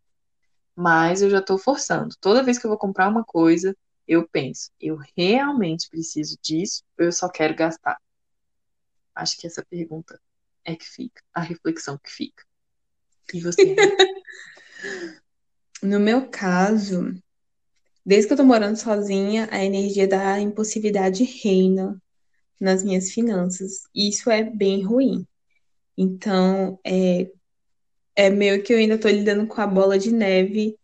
Mas eu já estou forçando. Toda vez que eu vou comprar uma coisa, eu penso, eu realmente preciso disso ou eu só quero gastar? Acho que essa pergunta é que fica, a reflexão que fica. E você? [LAUGHS] no meu caso, desde que eu tô morando sozinha, a energia da impulsividade reina nas minhas finanças. Isso é bem ruim. Então, é, é meio que eu ainda tô lidando com a bola de neve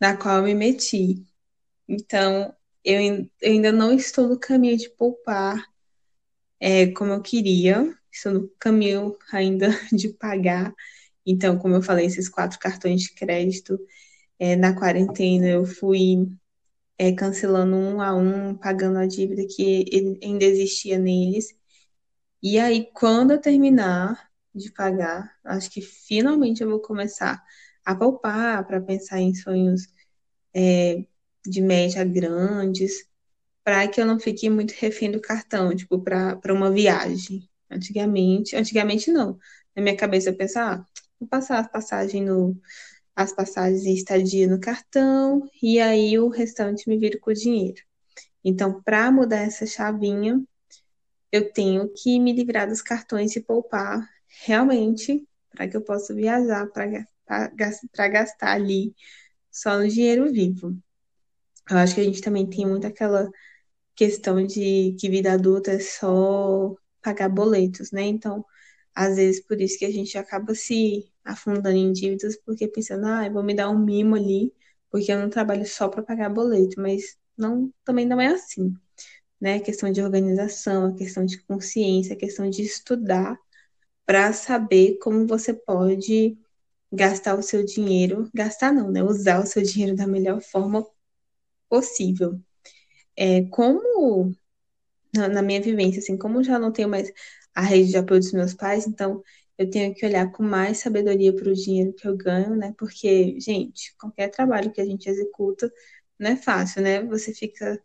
na qual eu me meti. Então, eu, eu ainda não estou no caminho de poupar é, como eu queria. Estou no caminho ainda [LAUGHS] de pagar. Então, como eu falei, esses quatro cartões de crédito, é, na quarentena eu fui é, cancelando um a um, pagando a dívida que ainda existia neles. E aí, quando eu terminar de pagar, acho que finalmente eu vou começar a poupar para pensar em sonhos é, de média grandes, para que eu não fique muito refém do cartão, tipo, para uma viagem. Antigamente, antigamente não. Na minha cabeça eu pensava, ah, passar as passagens no as passagens e estadia no cartão e aí o restante me vira com o dinheiro. Então, para mudar essa chavinha, eu tenho que me livrar dos cartões e poupar realmente para que eu possa viajar, para gastar ali só no dinheiro vivo. Eu acho que a gente também tem muito aquela questão de que vida adulta é só pagar boletos, né? Então, às vezes por isso que a gente acaba se afundando em dívidas, porque pensando, ah, eu vou me dar um mimo ali, porque eu não trabalho só para pagar boleto, mas não, também não é assim, né? A questão de organização, a questão de consciência, a questão de estudar para saber como você pode gastar o seu dinheiro, gastar não, né? Usar o seu dinheiro da melhor forma possível. É, como na, na minha vivência, assim, como já não tenho mais a rede de apoio dos meus pais, então eu tenho que olhar com mais sabedoria para o dinheiro que eu ganho, né? Porque, gente, qualquer trabalho que a gente executa não é fácil, né? Você fica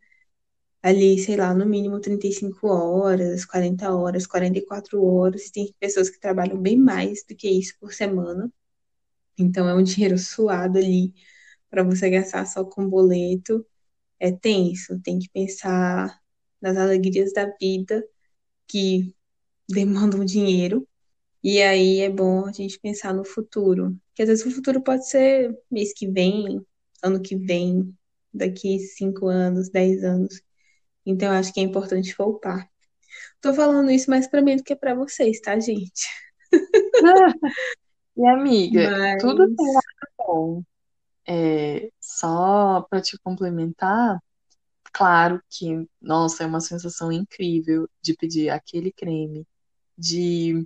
ali, sei lá, no mínimo 35 horas, 40 horas, 44 horas. Tem pessoas que trabalham bem mais do que isso por semana. Então é um dinheiro suado ali para você gastar só com boleto. É tenso, tem que pensar nas alegrias da vida que [LAUGHS] demandam dinheiro e aí é bom a gente pensar no futuro. Porque às vezes o futuro pode ser mês que vem, ano que vem, daqui cinco anos, dez anos. Então eu acho que é importante poupar. Tô falando isso mais para mim do que para vocês, tá, gente? [LAUGHS] e amiga, Mas... tudo tem lado bom. É, só para te complementar, claro que, nossa, é uma sensação incrível de pedir aquele creme, de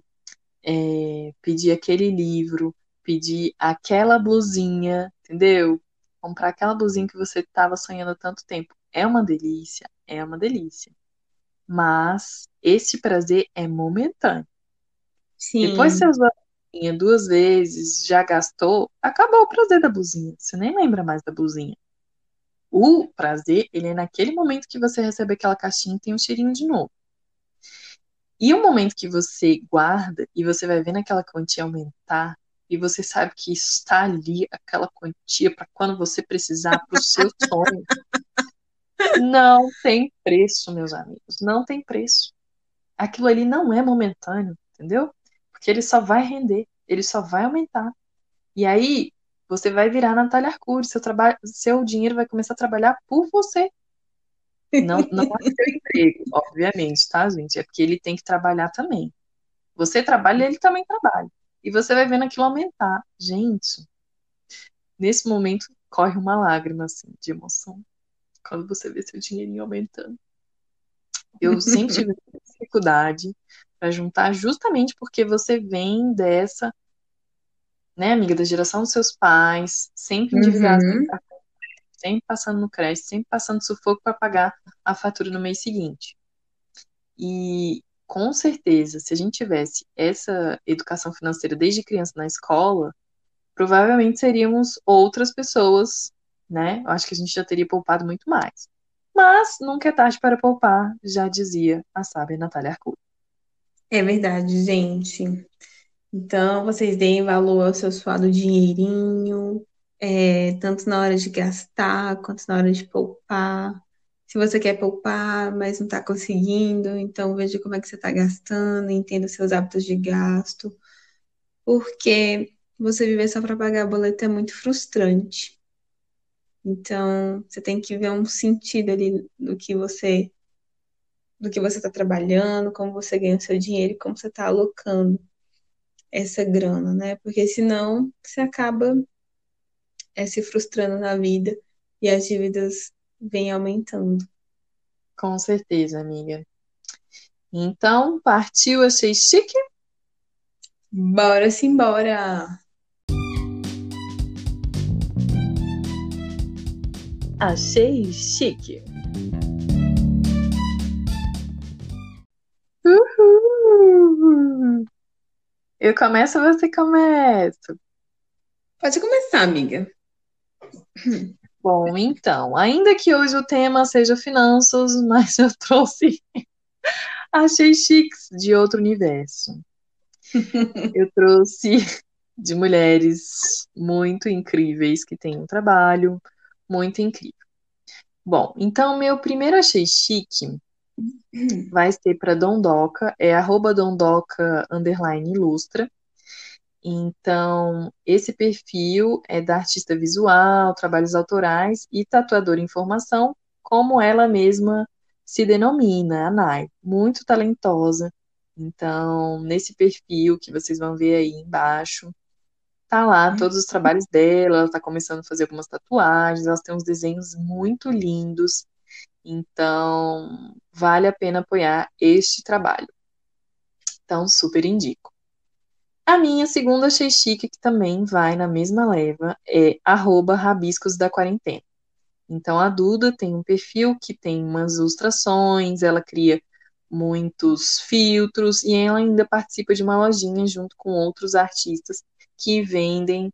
é, pedir aquele livro, pedir aquela blusinha, entendeu? Comprar aquela blusinha que você estava sonhando há tanto tempo. É uma delícia, é uma delícia. Mas esse prazer é momentâneo. Sim. Depois você usou a blusinha duas vezes, já gastou, acabou o prazer da blusinha. Você nem lembra mais da blusinha. O prazer, ele é naquele momento que você recebe aquela caixinha e tem um cheirinho de novo. E o momento que você guarda e você vai vendo aquela quantia aumentar, e você sabe que está ali aquela quantia para quando você precisar para o seu [LAUGHS] sonho, não tem preço, meus amigos. Não tem preço. Aquilo ali não é momentâneo, entendeu? Porque ele só vai render, ele só vai aumentar. E aí você vai virar Natália Arcuri, seu, trabalho, seu dinheiro vai começar a trabalhar por você. Não, não é seu emprego, obviamente, tá, gente? É porque ele tem que trabalhar também. Você trabalha, ele também trabalha. E você vai vendo aquilo aumentar. Gente, nesse momento corre uma lágrima, assim, de emoção. Quando você vê seu dinheirinho aumentando. Eu sempre tive [LAUGHS] dificuldade para juntar, justamente porque você vem dessa, né, amiga, da geração dos seus pais, sempre uhum sempre passando no crédito, sempre passando sufoco para pagar a fatura no mês seguinte. E com certeza, se a gente tivesse essa educação financeira desde criança na escola, provavelmente seríamos outras pessoas, né? Eu acho que a gente já teria poupado muito mais. Mas nunca é tarde para poupar, já dizia a sábia Natália Arcuri. É verdade, gente. Então, vocês deem valor ao seu suado dinheirinho, é, tanto na hora de gastar quanto na hora de poupar. Se você quer poupar, mas não está conseguindo, então veja como é que você está gastando, entenda seus hábitos de gasto, porque você viver só para pagar boleto é muito frustrante. Então, você tem que ver um sentido ali do que você do que você está trabalhando, como você ganha o seu dinheiro e como você está alocando essa grana, né? Porque senão você acaba é, se frustrando na vida e as dívidas vêm aumentando. Com certeza, amiga. Então, partiu, achei chique? Bora simbora! Achei chique. Uhul. Eu começo ou você começa? Pode começar, amiga. [LAUGHS] Bom, então, ainda que hoje o tema seja finanças, [LAUGHS] mas eu trouxe [LAUGHS] achei chiques de outro universo. Eu trouxe de mulheres muito incríveis que têm um trabalho muito incrível. Bom, então meu primeiro achei chique vai ser para Dondoca, é arroba Dondoca underline ilustra. Então, esse perfil é da artista visual, trabalhos autorais e tatuadora em formação, como ela mesma se denomina, a Nai, muito talentosa. Então, nesse perfil que vocês vão ver aí embaixo, tá lá todos os trabalhos dela, ela tá começando a fazer algumas tatuagens, elas têm uns desenhos muito lindos. Então, vale a pena apoiar este trabalho. Então, super indico. A minha segunda achei chique, que também vai na mesma leva, é arroba rabiscos da quarentena. Então, a Duda tem um perfil que tem umas ilustrações, ela cria muitos filtros e ela ainda participa de uma lojinha junto com outros artistas que vendem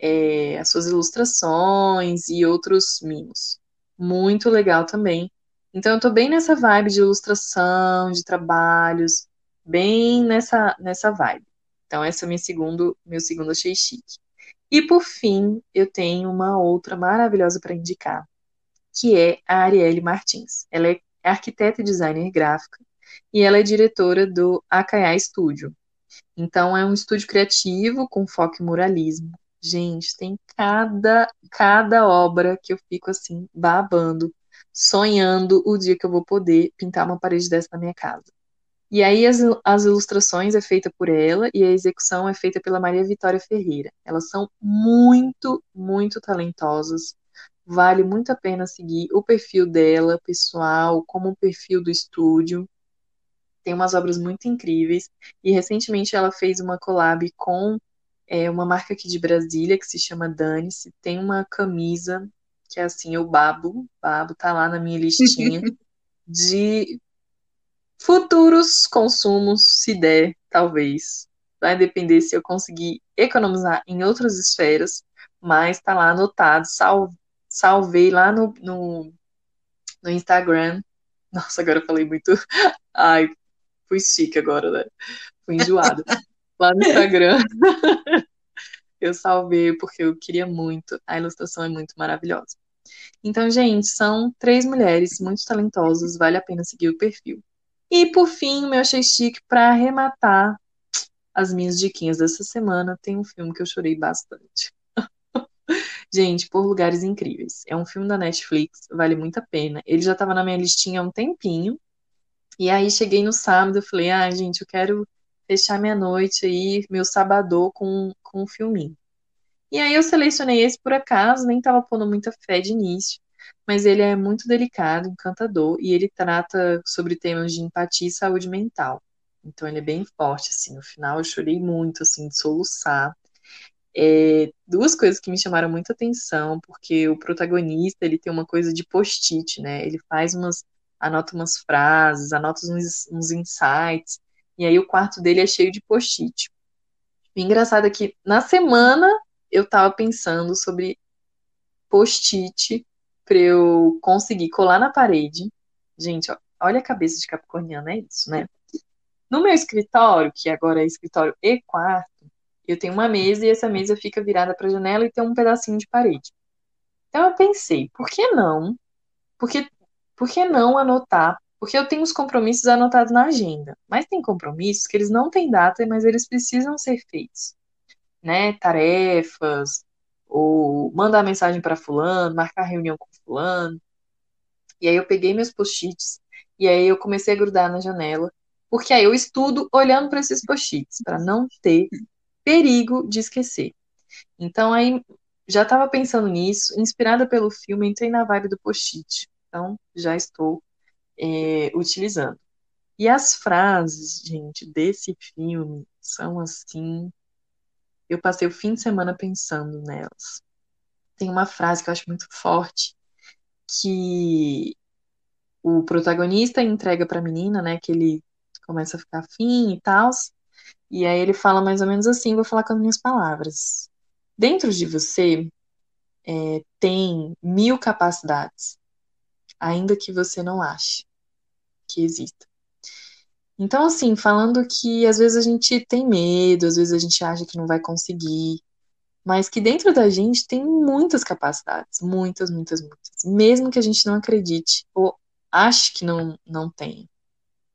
é, as suas ilustrações e outros mimos muito legal também. Então eu tô bem nessa vibe de ilustração, de trabalhos, bem nessa nessa vibe. Então essa é minha segundo, meu segundo achei chique. E por fim, eu tenho uma outra maravilhosa para indicar, que é a Arielle Martins. Ela é arquiteta e designer gráfica e ela é diretora do Acaiá Studio. Então é um estúdio criativo com foco em muralismo, Gente, tem cada, cada obra que eu fico assim, babando, sonhando o dia que eu vou poder pintar uma parede dessa na minha casa. E aí as, as ilustrações é feita por ela e a execução é feita pela Maria Vitória Ferreira. Elas são muito, muito talentosas. Vale muito a pena seguir o perfil dela, pessoal, como o perfil do estúdio. Tem umas obras muito incríveis. E recentemente ela fez uma collab com é uma marca aqui de Brasília que se chama Dane-se. Tem uma camisa que é assim, eu babo, babo, tá lá na minha listinha [LAUGHS] de futuros consumos, se der, talvez. Vai depender se eu conseguir economizar em outras esferas, mas tá lá anotado, sal, salvei lá no, no, no Instagram. Nossa, agora eu falei muito. [LAUGHS] Ai, fui chique agora, né? Fui enjoada [LAUGHS] lá no Instagram. [LAUGHS] eu salvei porque eu queria muito. A ilustração é muito maravilhosa. Então, gente, são três mulheres muito talentosas, vale a pena seguir o perfil. E por fim, meu achei chique para arrematar as minhas diquinhas dessa semana, tem um filme que eu chorei bastante. [LAUGHS] Gente, Por Lugares Incríveis. É um filme da Netflix, vale muito a pena. Ele já estava na minha listinha há um tempinho. E aí cheguei no sábado, eu falei, ah, gente, eu quero fechar minha noite aí, meu sabadão com, com um filminho. E aí eu selecionei esse por acaso, nem tava pondo muita fé de início, mas ele é muito delicado, encantador, e ele trata sobre temas de empatia e saúde mental. Então ele é bem forte, assim, no final eu chorei muito, assim, de soluçar. É, duas coisas que me chamaram muita atenção, porque o protagonista, ele tem uma coisa de post-it, né, ele faz umas anoto umas frases, anoto uns, uns insights, e aí o quarto dele é cheio de post-it. O engraçado é que na semana eu tava pensando sobre post-it para eu conseguir colar na parede. Gente, ó, olha a cabeça de capricorniana, é isso, né? No meu escritório, que agora é escritório e quarto, eu tenho uma mesa e essa mesa fica virada para a janela e tem um pedacinho de parede. Então eu pensei, por que não? Por que, por que não anotar? Porque eu tenho os compromissos anotados na agenda, mas tem compromissos que eles não têm data, mas eles precisam ser feitos, né? Tarefas, ou mandar mensagem para fulano, marcar reunião com fulano. E aí eu peguei meus post-its e aí eu comecei a grudar na janela, porque aí eu estudo olhando para esses post-its, para não ter perigo de esquecer. Então aí já estava pensando nisso, inspirada pelo filme, entrei na vibe do post-it. Então já estou é, utilizando. E as frases, gente, desse filme são assim. Eu passei o fim de semana pensando nelas. Tem uma frase que eu acho muito forte que o protagonista entrega para a menina, né, que ele começa a ficar afim e tal. E aí ele fala mais ou menos assim, vou falar com as minhas palavras. Dentro de você é, tem mil capacidades, ainda que você não ache que exista. Então, assim, falando que às vezes a gente tem medo, às vezes a gente acha que não vai conseguir, mas que dentro da gente tem muitas capacidades, muitas, muitas, muitas, mesmo que a gente não acredite ou ache que não, não tem.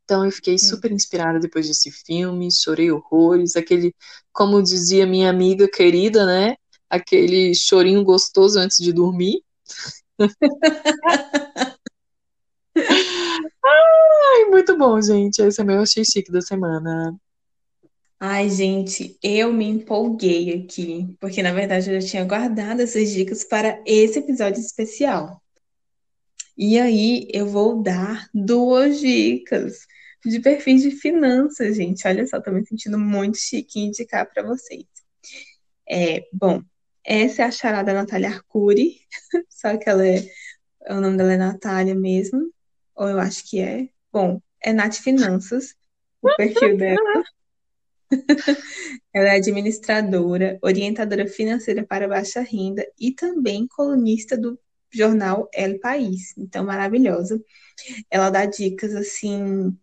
Então eu fiquei hum. super inspirada depois desse filme, chorei horrores, aquele, como dizia minha amiga querida, né? Aquele chorinho gostoso antes de dormir. [LAUGHS] [LAUGHS] Ai, muito bom, gente. Esse é meu achei chique da semana. Ai, gente, eu me empolguei aqui, porque na verdade eu já tinha guardado essas dicas para esse episódio especial. E aí eu vou dar duas dicas de perfis de finanças, gente. Olha só, tô me sentindo muito chique em indicar para vocês. É, bom, essa é a charada Natália Arcuri, [LAUGHS] só que ela é, o nome dela é Natália mesmo, ou eu acho que é. Bom, é Nath Finanças, o perfil dela. [LAUGHS] ela é administradora, orientadora financeira para baixa renda e também colunista do jornal El País. Então, maravilhosa. Ela dá dicas assim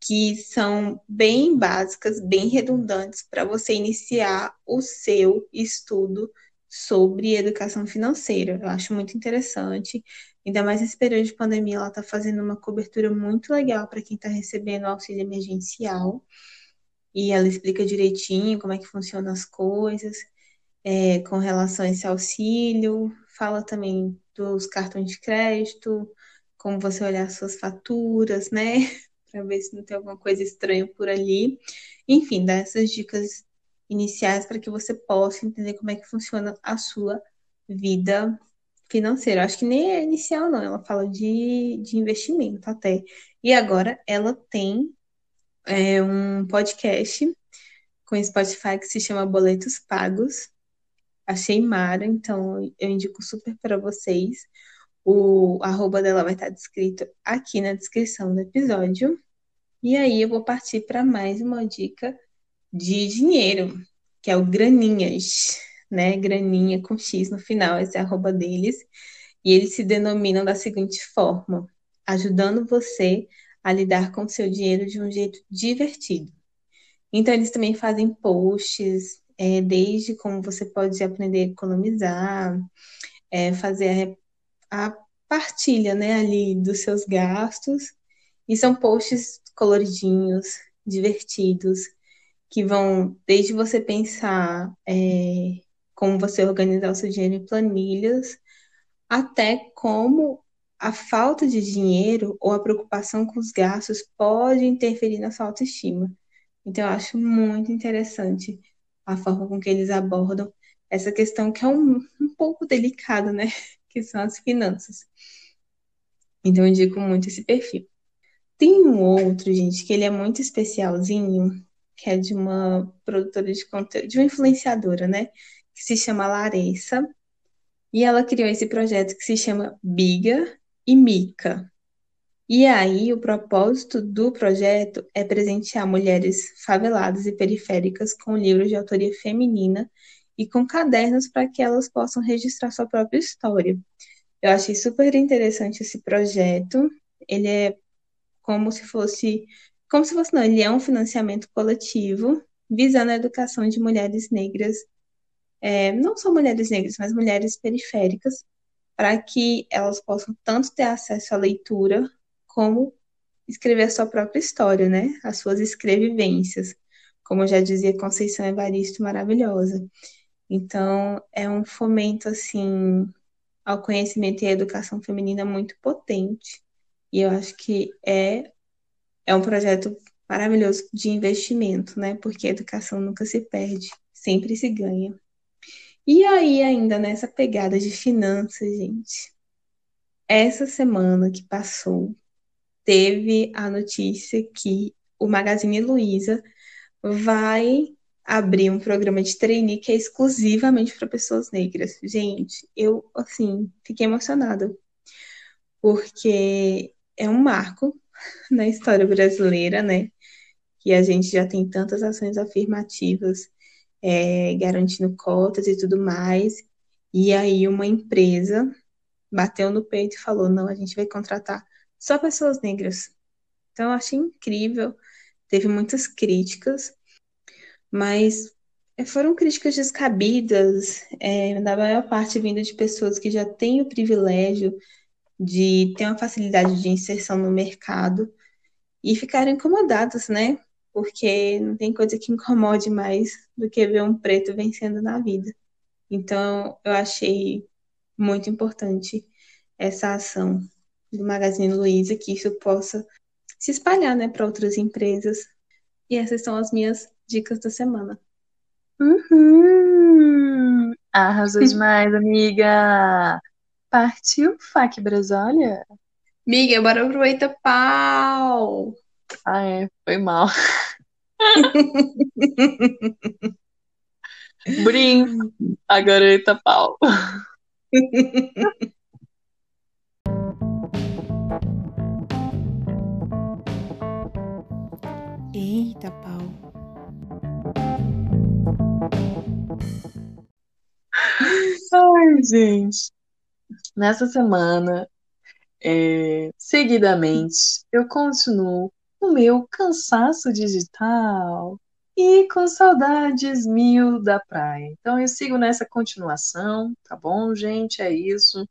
que são bem básicas, bem redundantes para você iniciar o seu estudo sobre educação financeira. Eu acho muito interessante. Ainda mais nesse período de pandemia, ela está fazendo uma cobertura muito legal para quem está recebendo auxílio emergencial. E ela explica direitinho como é que funcionam as coisas é, com relação a esse auxílio. Fala também dos cartões de crédito, como você olhar suas faturas, né? [LAUGHS] para ver se não tem alguma coisa estranha por ali. Enfim, dá essas dicas iniciais para que você possa entender como é que funciona a sua vida financeira. Acho que nem é inicial, não. Ela fala de, de investimento até. E agora ela tem é, um podcast com Spotify que se chama Boletos Pagos. Achei mara, então eu indico super para vocês. O arroba dela vai estar descrito aqui na descrição do episódio. E aí eu vou partir para mais uma dica de dinheiro, que é o Graninhas, né? Graninha com X no final, esse é arroba deles. E eles se denominam da seguinte forma: ajudando você a lidar com o seu dinheiro de um jeito divertido. Então, eles também fazem posts, é, desde como você pode aprender a economizar, é, fazer a, a partilha né, ali dos seus gastos. E são posts coloridinhos, divertidos, que vão desde você pensar é, como você organizar o seu dinheiro em planilhas, até como a falta de dinheiro ou a preocupação com os gastos pode interferir na sua autoestima. Então, eu acho muito interessante a forma com que eles abordam essa questão que é um, um pouco delicada, né? [LAUGHS] Que são as finanças. Então, eu indico muito esse perfil. Tem um outro, gente, que ele é muito especialzinho, que é de uma produtora de conteúdo, de uma influenciadora, né? Que se chama Larissa. E ela criou esse projeto que se chama Biga e Mica. E aí, o propósito do projeto é presentear mulheres faveladas e periféricas com livros de autoria feminina e com cadernos para que elas possam registrar sua própria história. Eu achei super interessante esse projeto. Ele é como se fosse, como se fosse não, ele é um financiamento coletivo visando a educação de mulheres negras, é, não só mulheres negras, mas mulheres periféricas, para que elas possam tanto ter acesso à leitura como escrever a sua própria história, né? As suas escrevivências, como já dizia Conceição Evaristo, maravilhosa. Então, é um fomento assim ao conhecimento e à educação feminina muito potente. E eu acho que é, é um projeto maravilhoso de investimento, né? Porque a educação nunca se perde, sempre se ganha. E aí, ainda nessa pegada de finanças, gente, essa semana que passou, teve a notícia que o Magazine Luiza vai abrir um programa de trainee que é exclusivamente para pessoas negras. Gente, eu, assim, fiquei emocionada, porque é um marco na história brasileira, né? Que a gente já tem tantas ações afirmativas, é, garantindo cotas e tudo mais. E aí uma empresa bateu no peito e falou: não, a gente vai contratar só pessoas negras. Então eu achei incrível. Teve muitas críticas, mas é, foram críticas descabidas, é, na maior parte vindo de pessoas que já têm o privilégio de ter uma facilidade de inserção no mercado e ficaram incomodadas, né? Porque não tem coisa que incomode mais do que ver um preto vencendo na vida. Então, eu achei muito importante essa ação do Magazine Luiza, que isso possa se espalhar, né, para outras empresas. E essas são as minhas dicas da semana. Uhum! Arrasou demais, amiga! Partiu, Fac Brasólia? Amiga, bora pro Eita Pau! Ah, é, foi mal. [LAUGHS] Brim, agora Eita Pau. Eita Pau. Ai, gente. Nessa semana, é, seguidamente, eu continuo o meu cansaço digital e com saudades mil da praia. Então, eu sigo nessa continuação, tá bom, gente? É isso.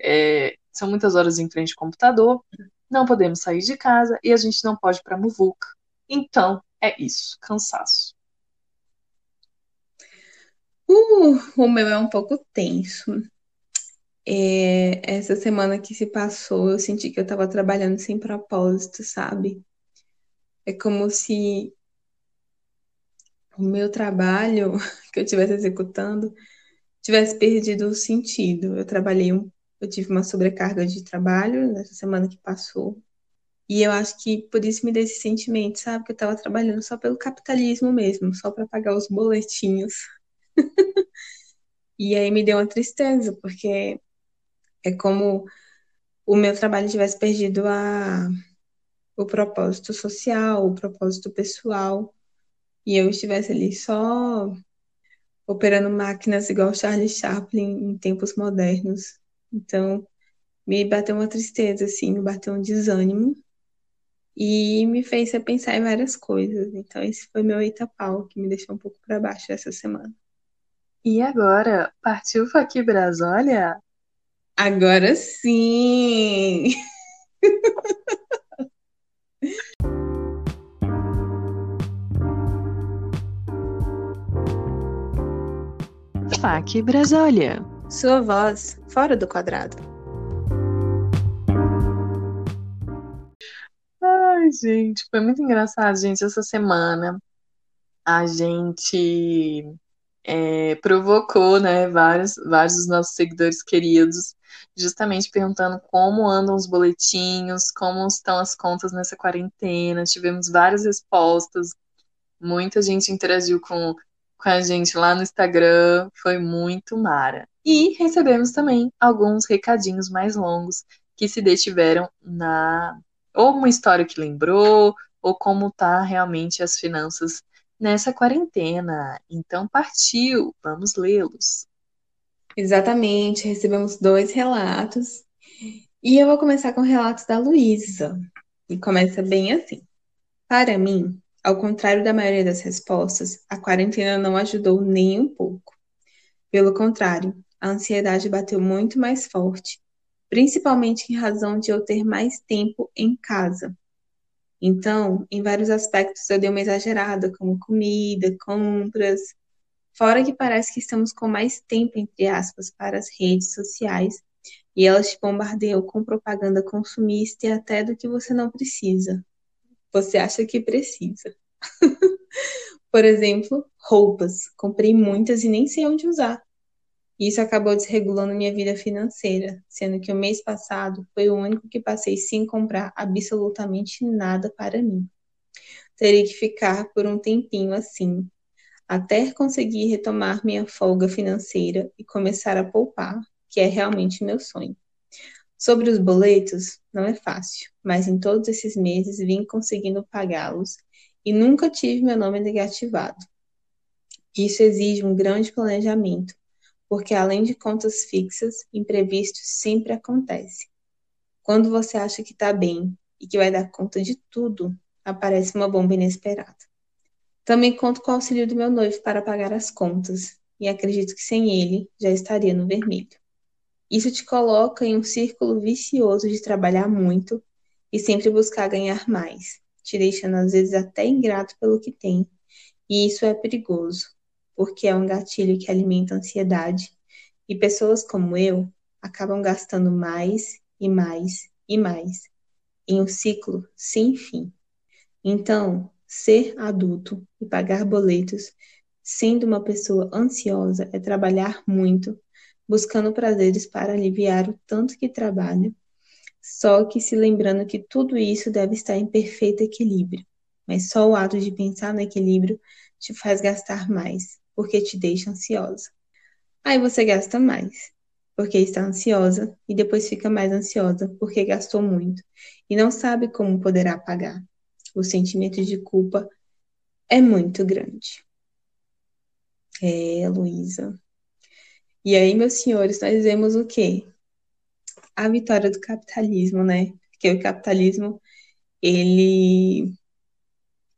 É, são muitas horas em frente ao computador, não podemos sair de casa e a gente não pode para Muvuca. Então, é isso, cansaço. Uh, o meu é um pouco tenso. É, essa semana que se passou, eu senti que eu estava trabalhando sem propósito, sabe? É como se o meu trabalho [LAUGHS] que eu estivesse executando tivesse perdido o sentido. Eu trabalhei, um, eu tive uma sobrecarga de trabalho nessa semana que passou. E eu acho que por isso me deu esse sentimento, sabe? Que eu estava trabalhando só pelo capitalismo mesmo, só para pagar os boletinhos. [LAUGHS] e aí me deu uma tristeza, porque é como o meu trabalho tivesse perdido a, o propósito social, o propósito pessoal, e eu estivesse ali só operando máquinas igual Charlie Chaplin em tempos modernos. Então, me bateu uma tristeza, assim, me bateu um desânimo e me fez pensar em várias coisas. Então, esse foi meu eita pau, que me deixou um pouco para baixo essa semana. E agora, partiu Faqui Brasólia? Agora sim! [LAUGHS] Fac Brasólia. Sua voz fora do quadrado. Ai, gente, foi muito engraçado, gente, essa semana. A gente é, provocou, né, vários, vários dos nossos seguidores queridos, justamente perguntando como andam os boletinhos, como estão as contas nessa quarentena. Tivemos várias respostas, muita gente interagiu com, com a gente lá no Instagram, foi muito mara. E recebemos também alguns recadinhos mais longos que se detiveram na, ou uma história que lembrou, ou como tá realmente as finanças nessa quarentena. Então partiu, vamos lê-los. Exatamente, recebemos dois relatos. E eu vou começar com o relato da Luísa. E começa bem assim. Para mim, ao contrário da maioria das respostas, a quarentena não ajudou nem um pouco. Pelo contrário, a ansiedade bateu muito mais forte, principalmente em razão de eu ter mais tempo em casa. Então, em vários aspectos eu dei uma exagerada, como comida, compras. Fora que parece que estamos com mais tempo, entre aspas, para as redes sociais e elas te bombardeiam com propaganda consumista e até do que você não precisa. Você acha que precisa. [LAUGHS] Por exemplo, roupas. Comprei muitas e nem sei onde usar. Isso acabou desregulando minha vida financeira, sendo que o mês passado foi o único que passei sem comprar absolutamente nada para mim. Terei que ficar por um tempinho assim, até conseguir retomar minha folga financeira e começar a poupar, que é realmente meu sonho. Sobre os boletos, não é fácil, mas em todos esses meses vim conseguindo pagá-los e nunca tive meu nome negativado. Isso exige um grande planejamento, porque além de contas fixas, imprevistos sempre acontecem. Quando você acha que está bem e que vai dar conta de tudo, aparece uma bomba inesperada. Também conto com o auxílio do meu noivo para pagar as contas, e acredito que sem ele já estaria no vermelho. Isso te coloca em um círculo vicioso de trabalhar muito e sempre buscar ganhar mais, te deixando às vezes até ingrato pelo que tem. E isso é perigoso, porque é um gatilho que alimenta a ansiedade, e pessoas como eu acabam gastando mais e mais e mais, em um ciclo sem fim. Então, ser adulto e pagar boletos, sendo uma pessoa ansiosa, é trabalhar muito, buscando prazeres para aliviar o tanto que trabalha, só que se lembrando que tudo isso deve estar em perfeito equilíbrio. Mas só o ato de pensar no equilíbrio te faz gastar mais, porque te deixa ansiosa. Aí você gasta mais, porque está ansiosa, e depois fica mais ansiosa, porque gastou muito, e não sabe como poderá pagar. O sentimento de culpa é muito grande. É, Luísa. E aí, meus senhores, nós vemos o quê? A vitória do capitalismo, né? Porque o capitalismo, ele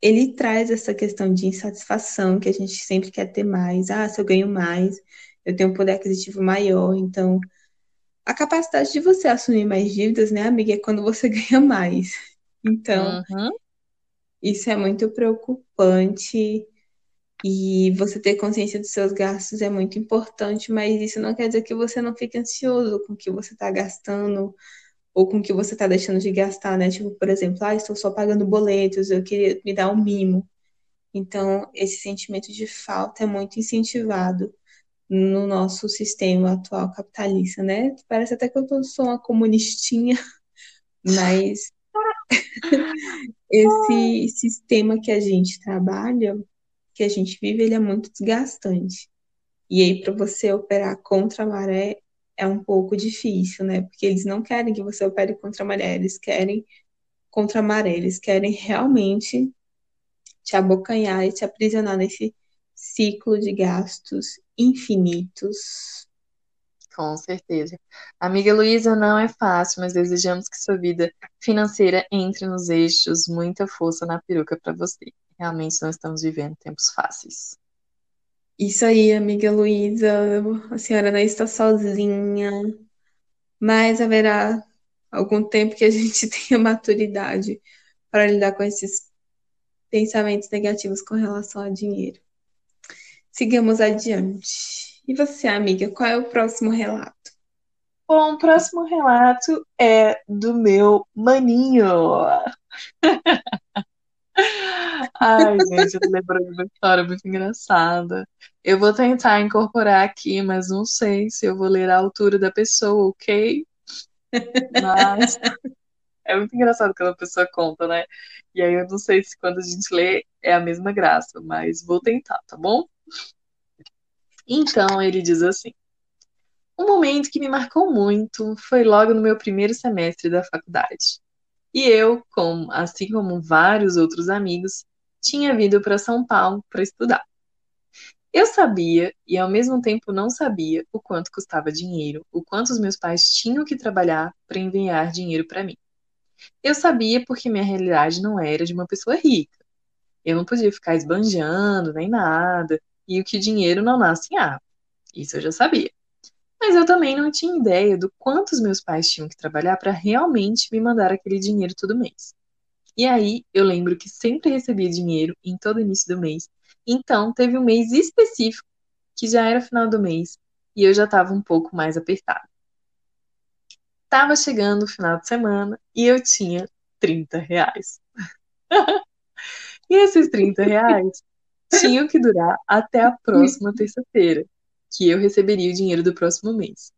ele traz essa questão de insatisfação que a gente sempre quer ter mais. Ah, se eu ganho mais, eu tenho um poder aquisitivo maior. Então, a capacidade de você assumir mais dívidas, né, amiga, é quando você [LAUGHS] ganha mais. Então, uhum. isso é muito preocupante. E você ter consciência dos seus gastos é muito importante, mas isso não quer dizer que você não fique ansioso com o que você está gastando ou com o que você está deixando de gastar, né? Tipo, por exemplo, ah, estou só pagando boletos, eu queria me dar um mimo. Então, esse sentimento de falta é muito incentivado no nosso sistema atual capitalista, né? Parece até que eu tô, sou uma comunistinha, [LAUGHS] mas [LAUGHS] [LAUGHS] esse sistema que a gente trabalha, que a gente vive, ele é muito desgastante. E aí, para você operar contra a maré, é um pouco difícil, né? Porque eles não querem que você opere contra a maré, eles querem contra a maré, eles querem realmente te abocanhar e te aprisionar nesse ciclo de gastos infinitos. Com certeza. Amiga Luísa, não é fácil, mas desejamos que sua vida financeira entre nos eixos. Muita força na peruca para você. Realmente não estamos vivendo tempos fáceis. Isso aí, amiga Luísa. A senhora não está sozinha, mas haverá algum tempo que a [LAUGHS] gente tenha maturidade para lidar com esses pensamentos negativos com relação a dinheiro. Sigamos adiante. E você, amiga, qual é o próximo relato? Bom, o próximo relato é do meu maninho. [LAUGHS] Ai, gente, eu lembrei de uma história muito engraçada. Eu vou tentar incorporar aqui, mas não sei se eu vou ler a altura da pessoa, ok? Mas [LAUGHS] é muito engraçado quando a pessoa conta, né? E aí eu não sei se quando a gente lê é a mesma graça, mas vou tentar, tá bom? Então ele diz assim: Um momento que me marcou muito foi logo no meu primeiro semestre da faculdade. E eu, como, assim como vários outros amigos, tinha vindo para São Paulo para estudar. Eu sabia, e ao mesmo tempo não sabia, o quanto custava dinheiro, o quanto os meus pais tinham que trabalhar para enviar dinheiro para mim. Eu sabia porque minha realidade não era de uma pessoa rica. Eu não podia ficar esbanjando nem nada, e o que dinheiro não nasce em árvore. Isso eu já sabia. Mas eu também não tinha ideia do quanto os meus pais tinham que trabalhar para realmente me mandar aquele dinheiro todo mês. E aí eu lembro que sempre recebia dinheiro em todo início do mês. Então teve um mês específico que já era final do mês e eu já estava um pouco mais apertada. Tava chegando o final de semana e eu tinha 30 reais. [LAUGHS] e esses 30 reais tinham que durar até a próxima terça-feira, que eu receberia o dinheiro do próximo mês.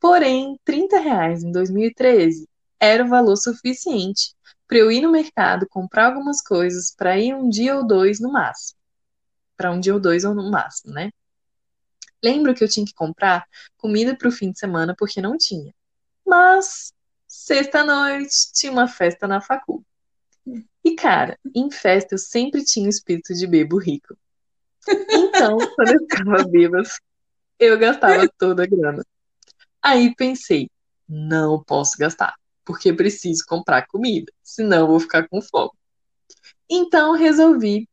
Porém, 30 reais em 2013 era o valor suficiente para eu ir no mercado comprar algumas coisas para ir um dia ou dois no máximo. Para um dia ou dois ou no máximo, né? Lembro que eu tinha que comprar comida para o fim de semana porque não tinha. Mas sexta-noite tinha uma festa na facul. E cara, em festa eu sempre tinha o espírito de bebo rico. Então, [LAUGHS] quando eu ficava bêbada, eu gastava toda a grana. Aí pensei, não posso gastar, porque preciso comprar comida, senão eu vou ficar com fome. Então resolvi,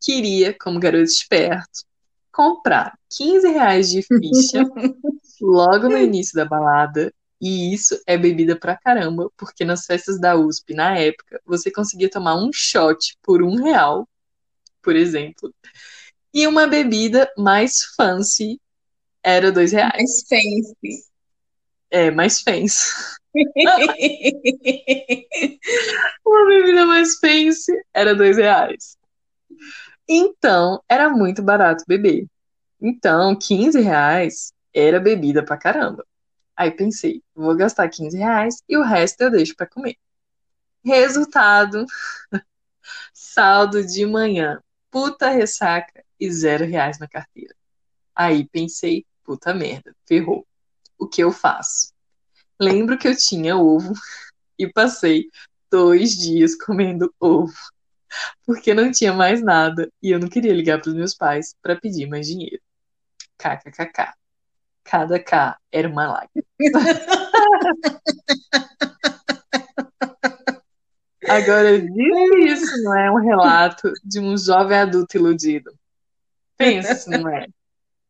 queria, como garoto esperto, comprar 15 reais de ficha [LAUGHS] logo no início da balada. E isso é bebida pra caramba, porque nas festas da USP, na época, você conseguia tomar um shot por um real, por exemplo. E uma bebida mais fancy era dois reais. Mais fancy. É, mais fancy. [LAUGHS] uma bebida mais fancy era dois reais. Então, era muito barato beber. Então, 15 reais era bebida pra caramba. Aí pensei, vou gastar 15 reais e o resto eu deixo para comer. Resultado, [LAUGHS] saldo de manhã, puta ressaca e zero reais na carteira. Aí pensei, puta merda, ferrou. O que eu faço? Lembro que eu tinha ovo [LAUGHS] e passei dois dias comendo ovo, porque não tinha mais nada e eu não queria ligar para os meus pais para pedir mais dinheiro. KKKK. Cada K era uma lágrima. [LAUGHS] Agora, isso não é um relato de um jovem adulto iludido. Pensa se [LAUGHS] não é.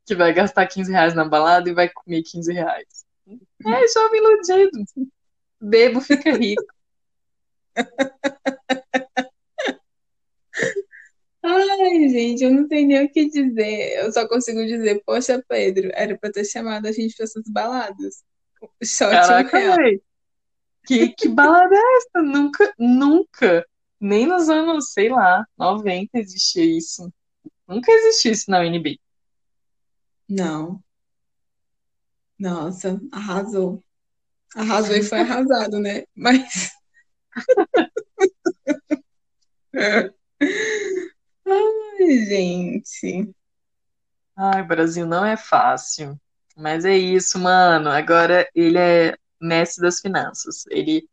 Que vai gastar 15 reais na balada e vai comer 15 reais. É jovem iludido. Bebo fica rico. [LAUGHS] Ai, gente, eu não tenho nem o que dizer. Eu só consigo dizer, poxa, Pedro, era pra ter chamado a gente pra essas baladas. Só Caraca, que, que balada é essa? Nunca, nunca, nem nos anos, sei lá, 90 existia isso. Nunca existiu isso na UNB. Não. Nossa, arrasou. Arrasou e foi arrasado, né? Mas. [LAUGHS] [LAUGHS] Gente. Ai, Brasil não é fácil. Mas é isso, mano. Agora ele é mestre das finanças. Ele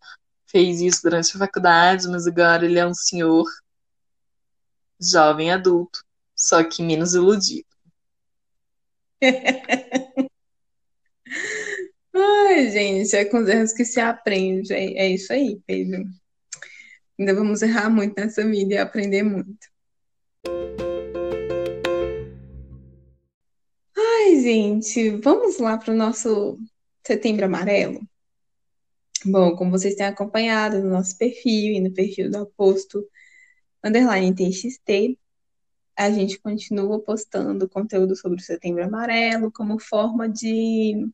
fez isso durante a faculdade, mas agora ele é um senhor jovem adulto, só que menos iludido. [LAUGHS] Ai, gente, é com os erros que se aprende. É, é isso aí, Pedro. Ainda vamos errar muito nessa vida e aprender muito. Ai, gente, vamos lá para o nosso Setembro Amarelo? Bom, como vocês têm acompanhado no nosso perfil e no perfil do Aposto Underline TXT, a gente continua postando conteúdo sobre o Setembro Amarelo como forma de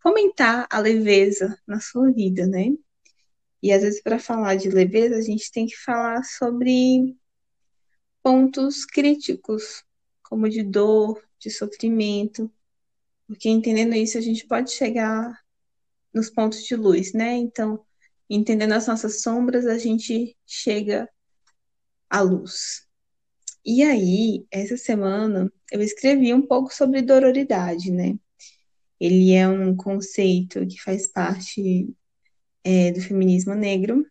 fomentar a leveza na sua vida, né? E às vezes, para falar de leveza, a gente tem que falar sobre pontos críticos, como de dor, de sofrimento, porque entendendo isso a gente pode chegar nos pontos de luz, né? Então, entendendo as nossas sombras, a gente chega à luz. E aí, essa semana, eu escrevi um pouco sobre dororidade, né? Ele é um conceito que faz parte é, do feminismo negro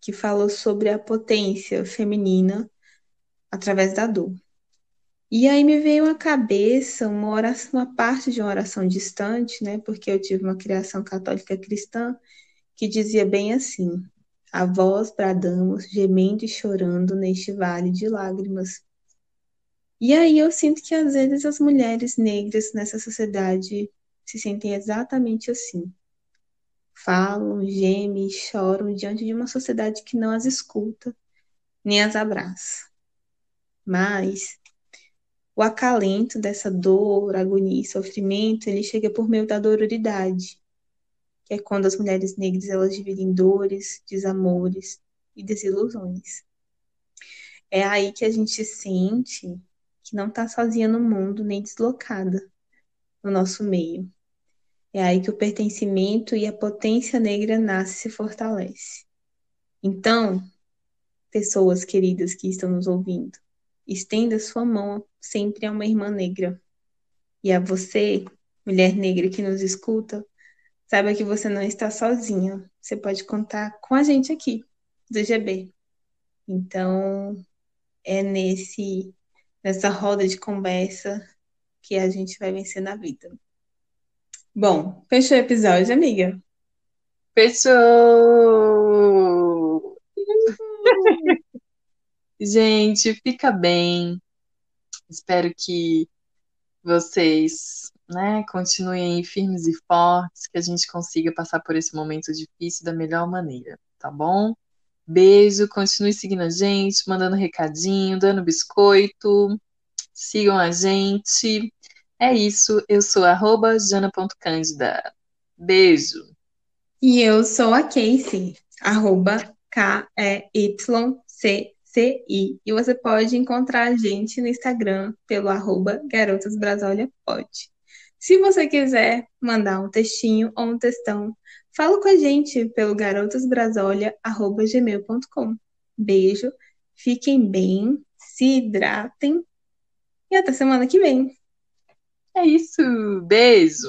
que falou sobre a potência feminina através da dor. E aí me veio à cabeça uma oração, uma parte de uma oração distante, né? Porque eu tive uma criação católica cristã que dizia bem assim: A vós bradamos, gemendo e chorando neste vale de lágrimas. E aí eu sinto que às vezes as mulheres negras nessa sociedade se sentem exatamente assim. Falam, gemem, choram diante de uma sociedade que não as escuta, nem as abraça. Mas o acalento dessa dor, agonia e sofrimento, ele chega por meio da dororidade, que é quando as mulheres negras elas dividem dores, desamores e desilusões. É aí que a gente sente que não está sozinha no mundo nem deslocada no nosso meio. É aí que o pertencimento e a potência negra nasce e se fortalece. Então, pessoas queridas que estão nos ouvindo, estenda sua mão sempre a uma irmã negra. E a você, mulher negra que nos escuta, saiba que você não está sozinha. Você pode contar com a gente aqui, do GB. Então, é nesse nessa roda de conversa que a gente vai vencer na vida. Bom, fechou o episódio, amiga? Fechou! Gente, fica bem. Espero que vocês, né, continuem firmes e fortes, que a gente consiga passar por esse momento difícil da melhor maneira, tá bom? Beijo, continue seguindo a gente, mandando recadinho, dando biscoito. Sigam a gente. É isso, eu sou arroba jana.cândida. Beijo. E eu sou a Casey, arroba K-E-Y-C CI. E você pode encontrar a gente no Instagram pelo arroba garotasbrasolhapod. Se você quiser mandar um textinho ou um textão, fala com a gente pelo garotasbrasolha.gmail.com. Beijo, fiquem bem, se hidratem e até semana que vem. É isso, beijo!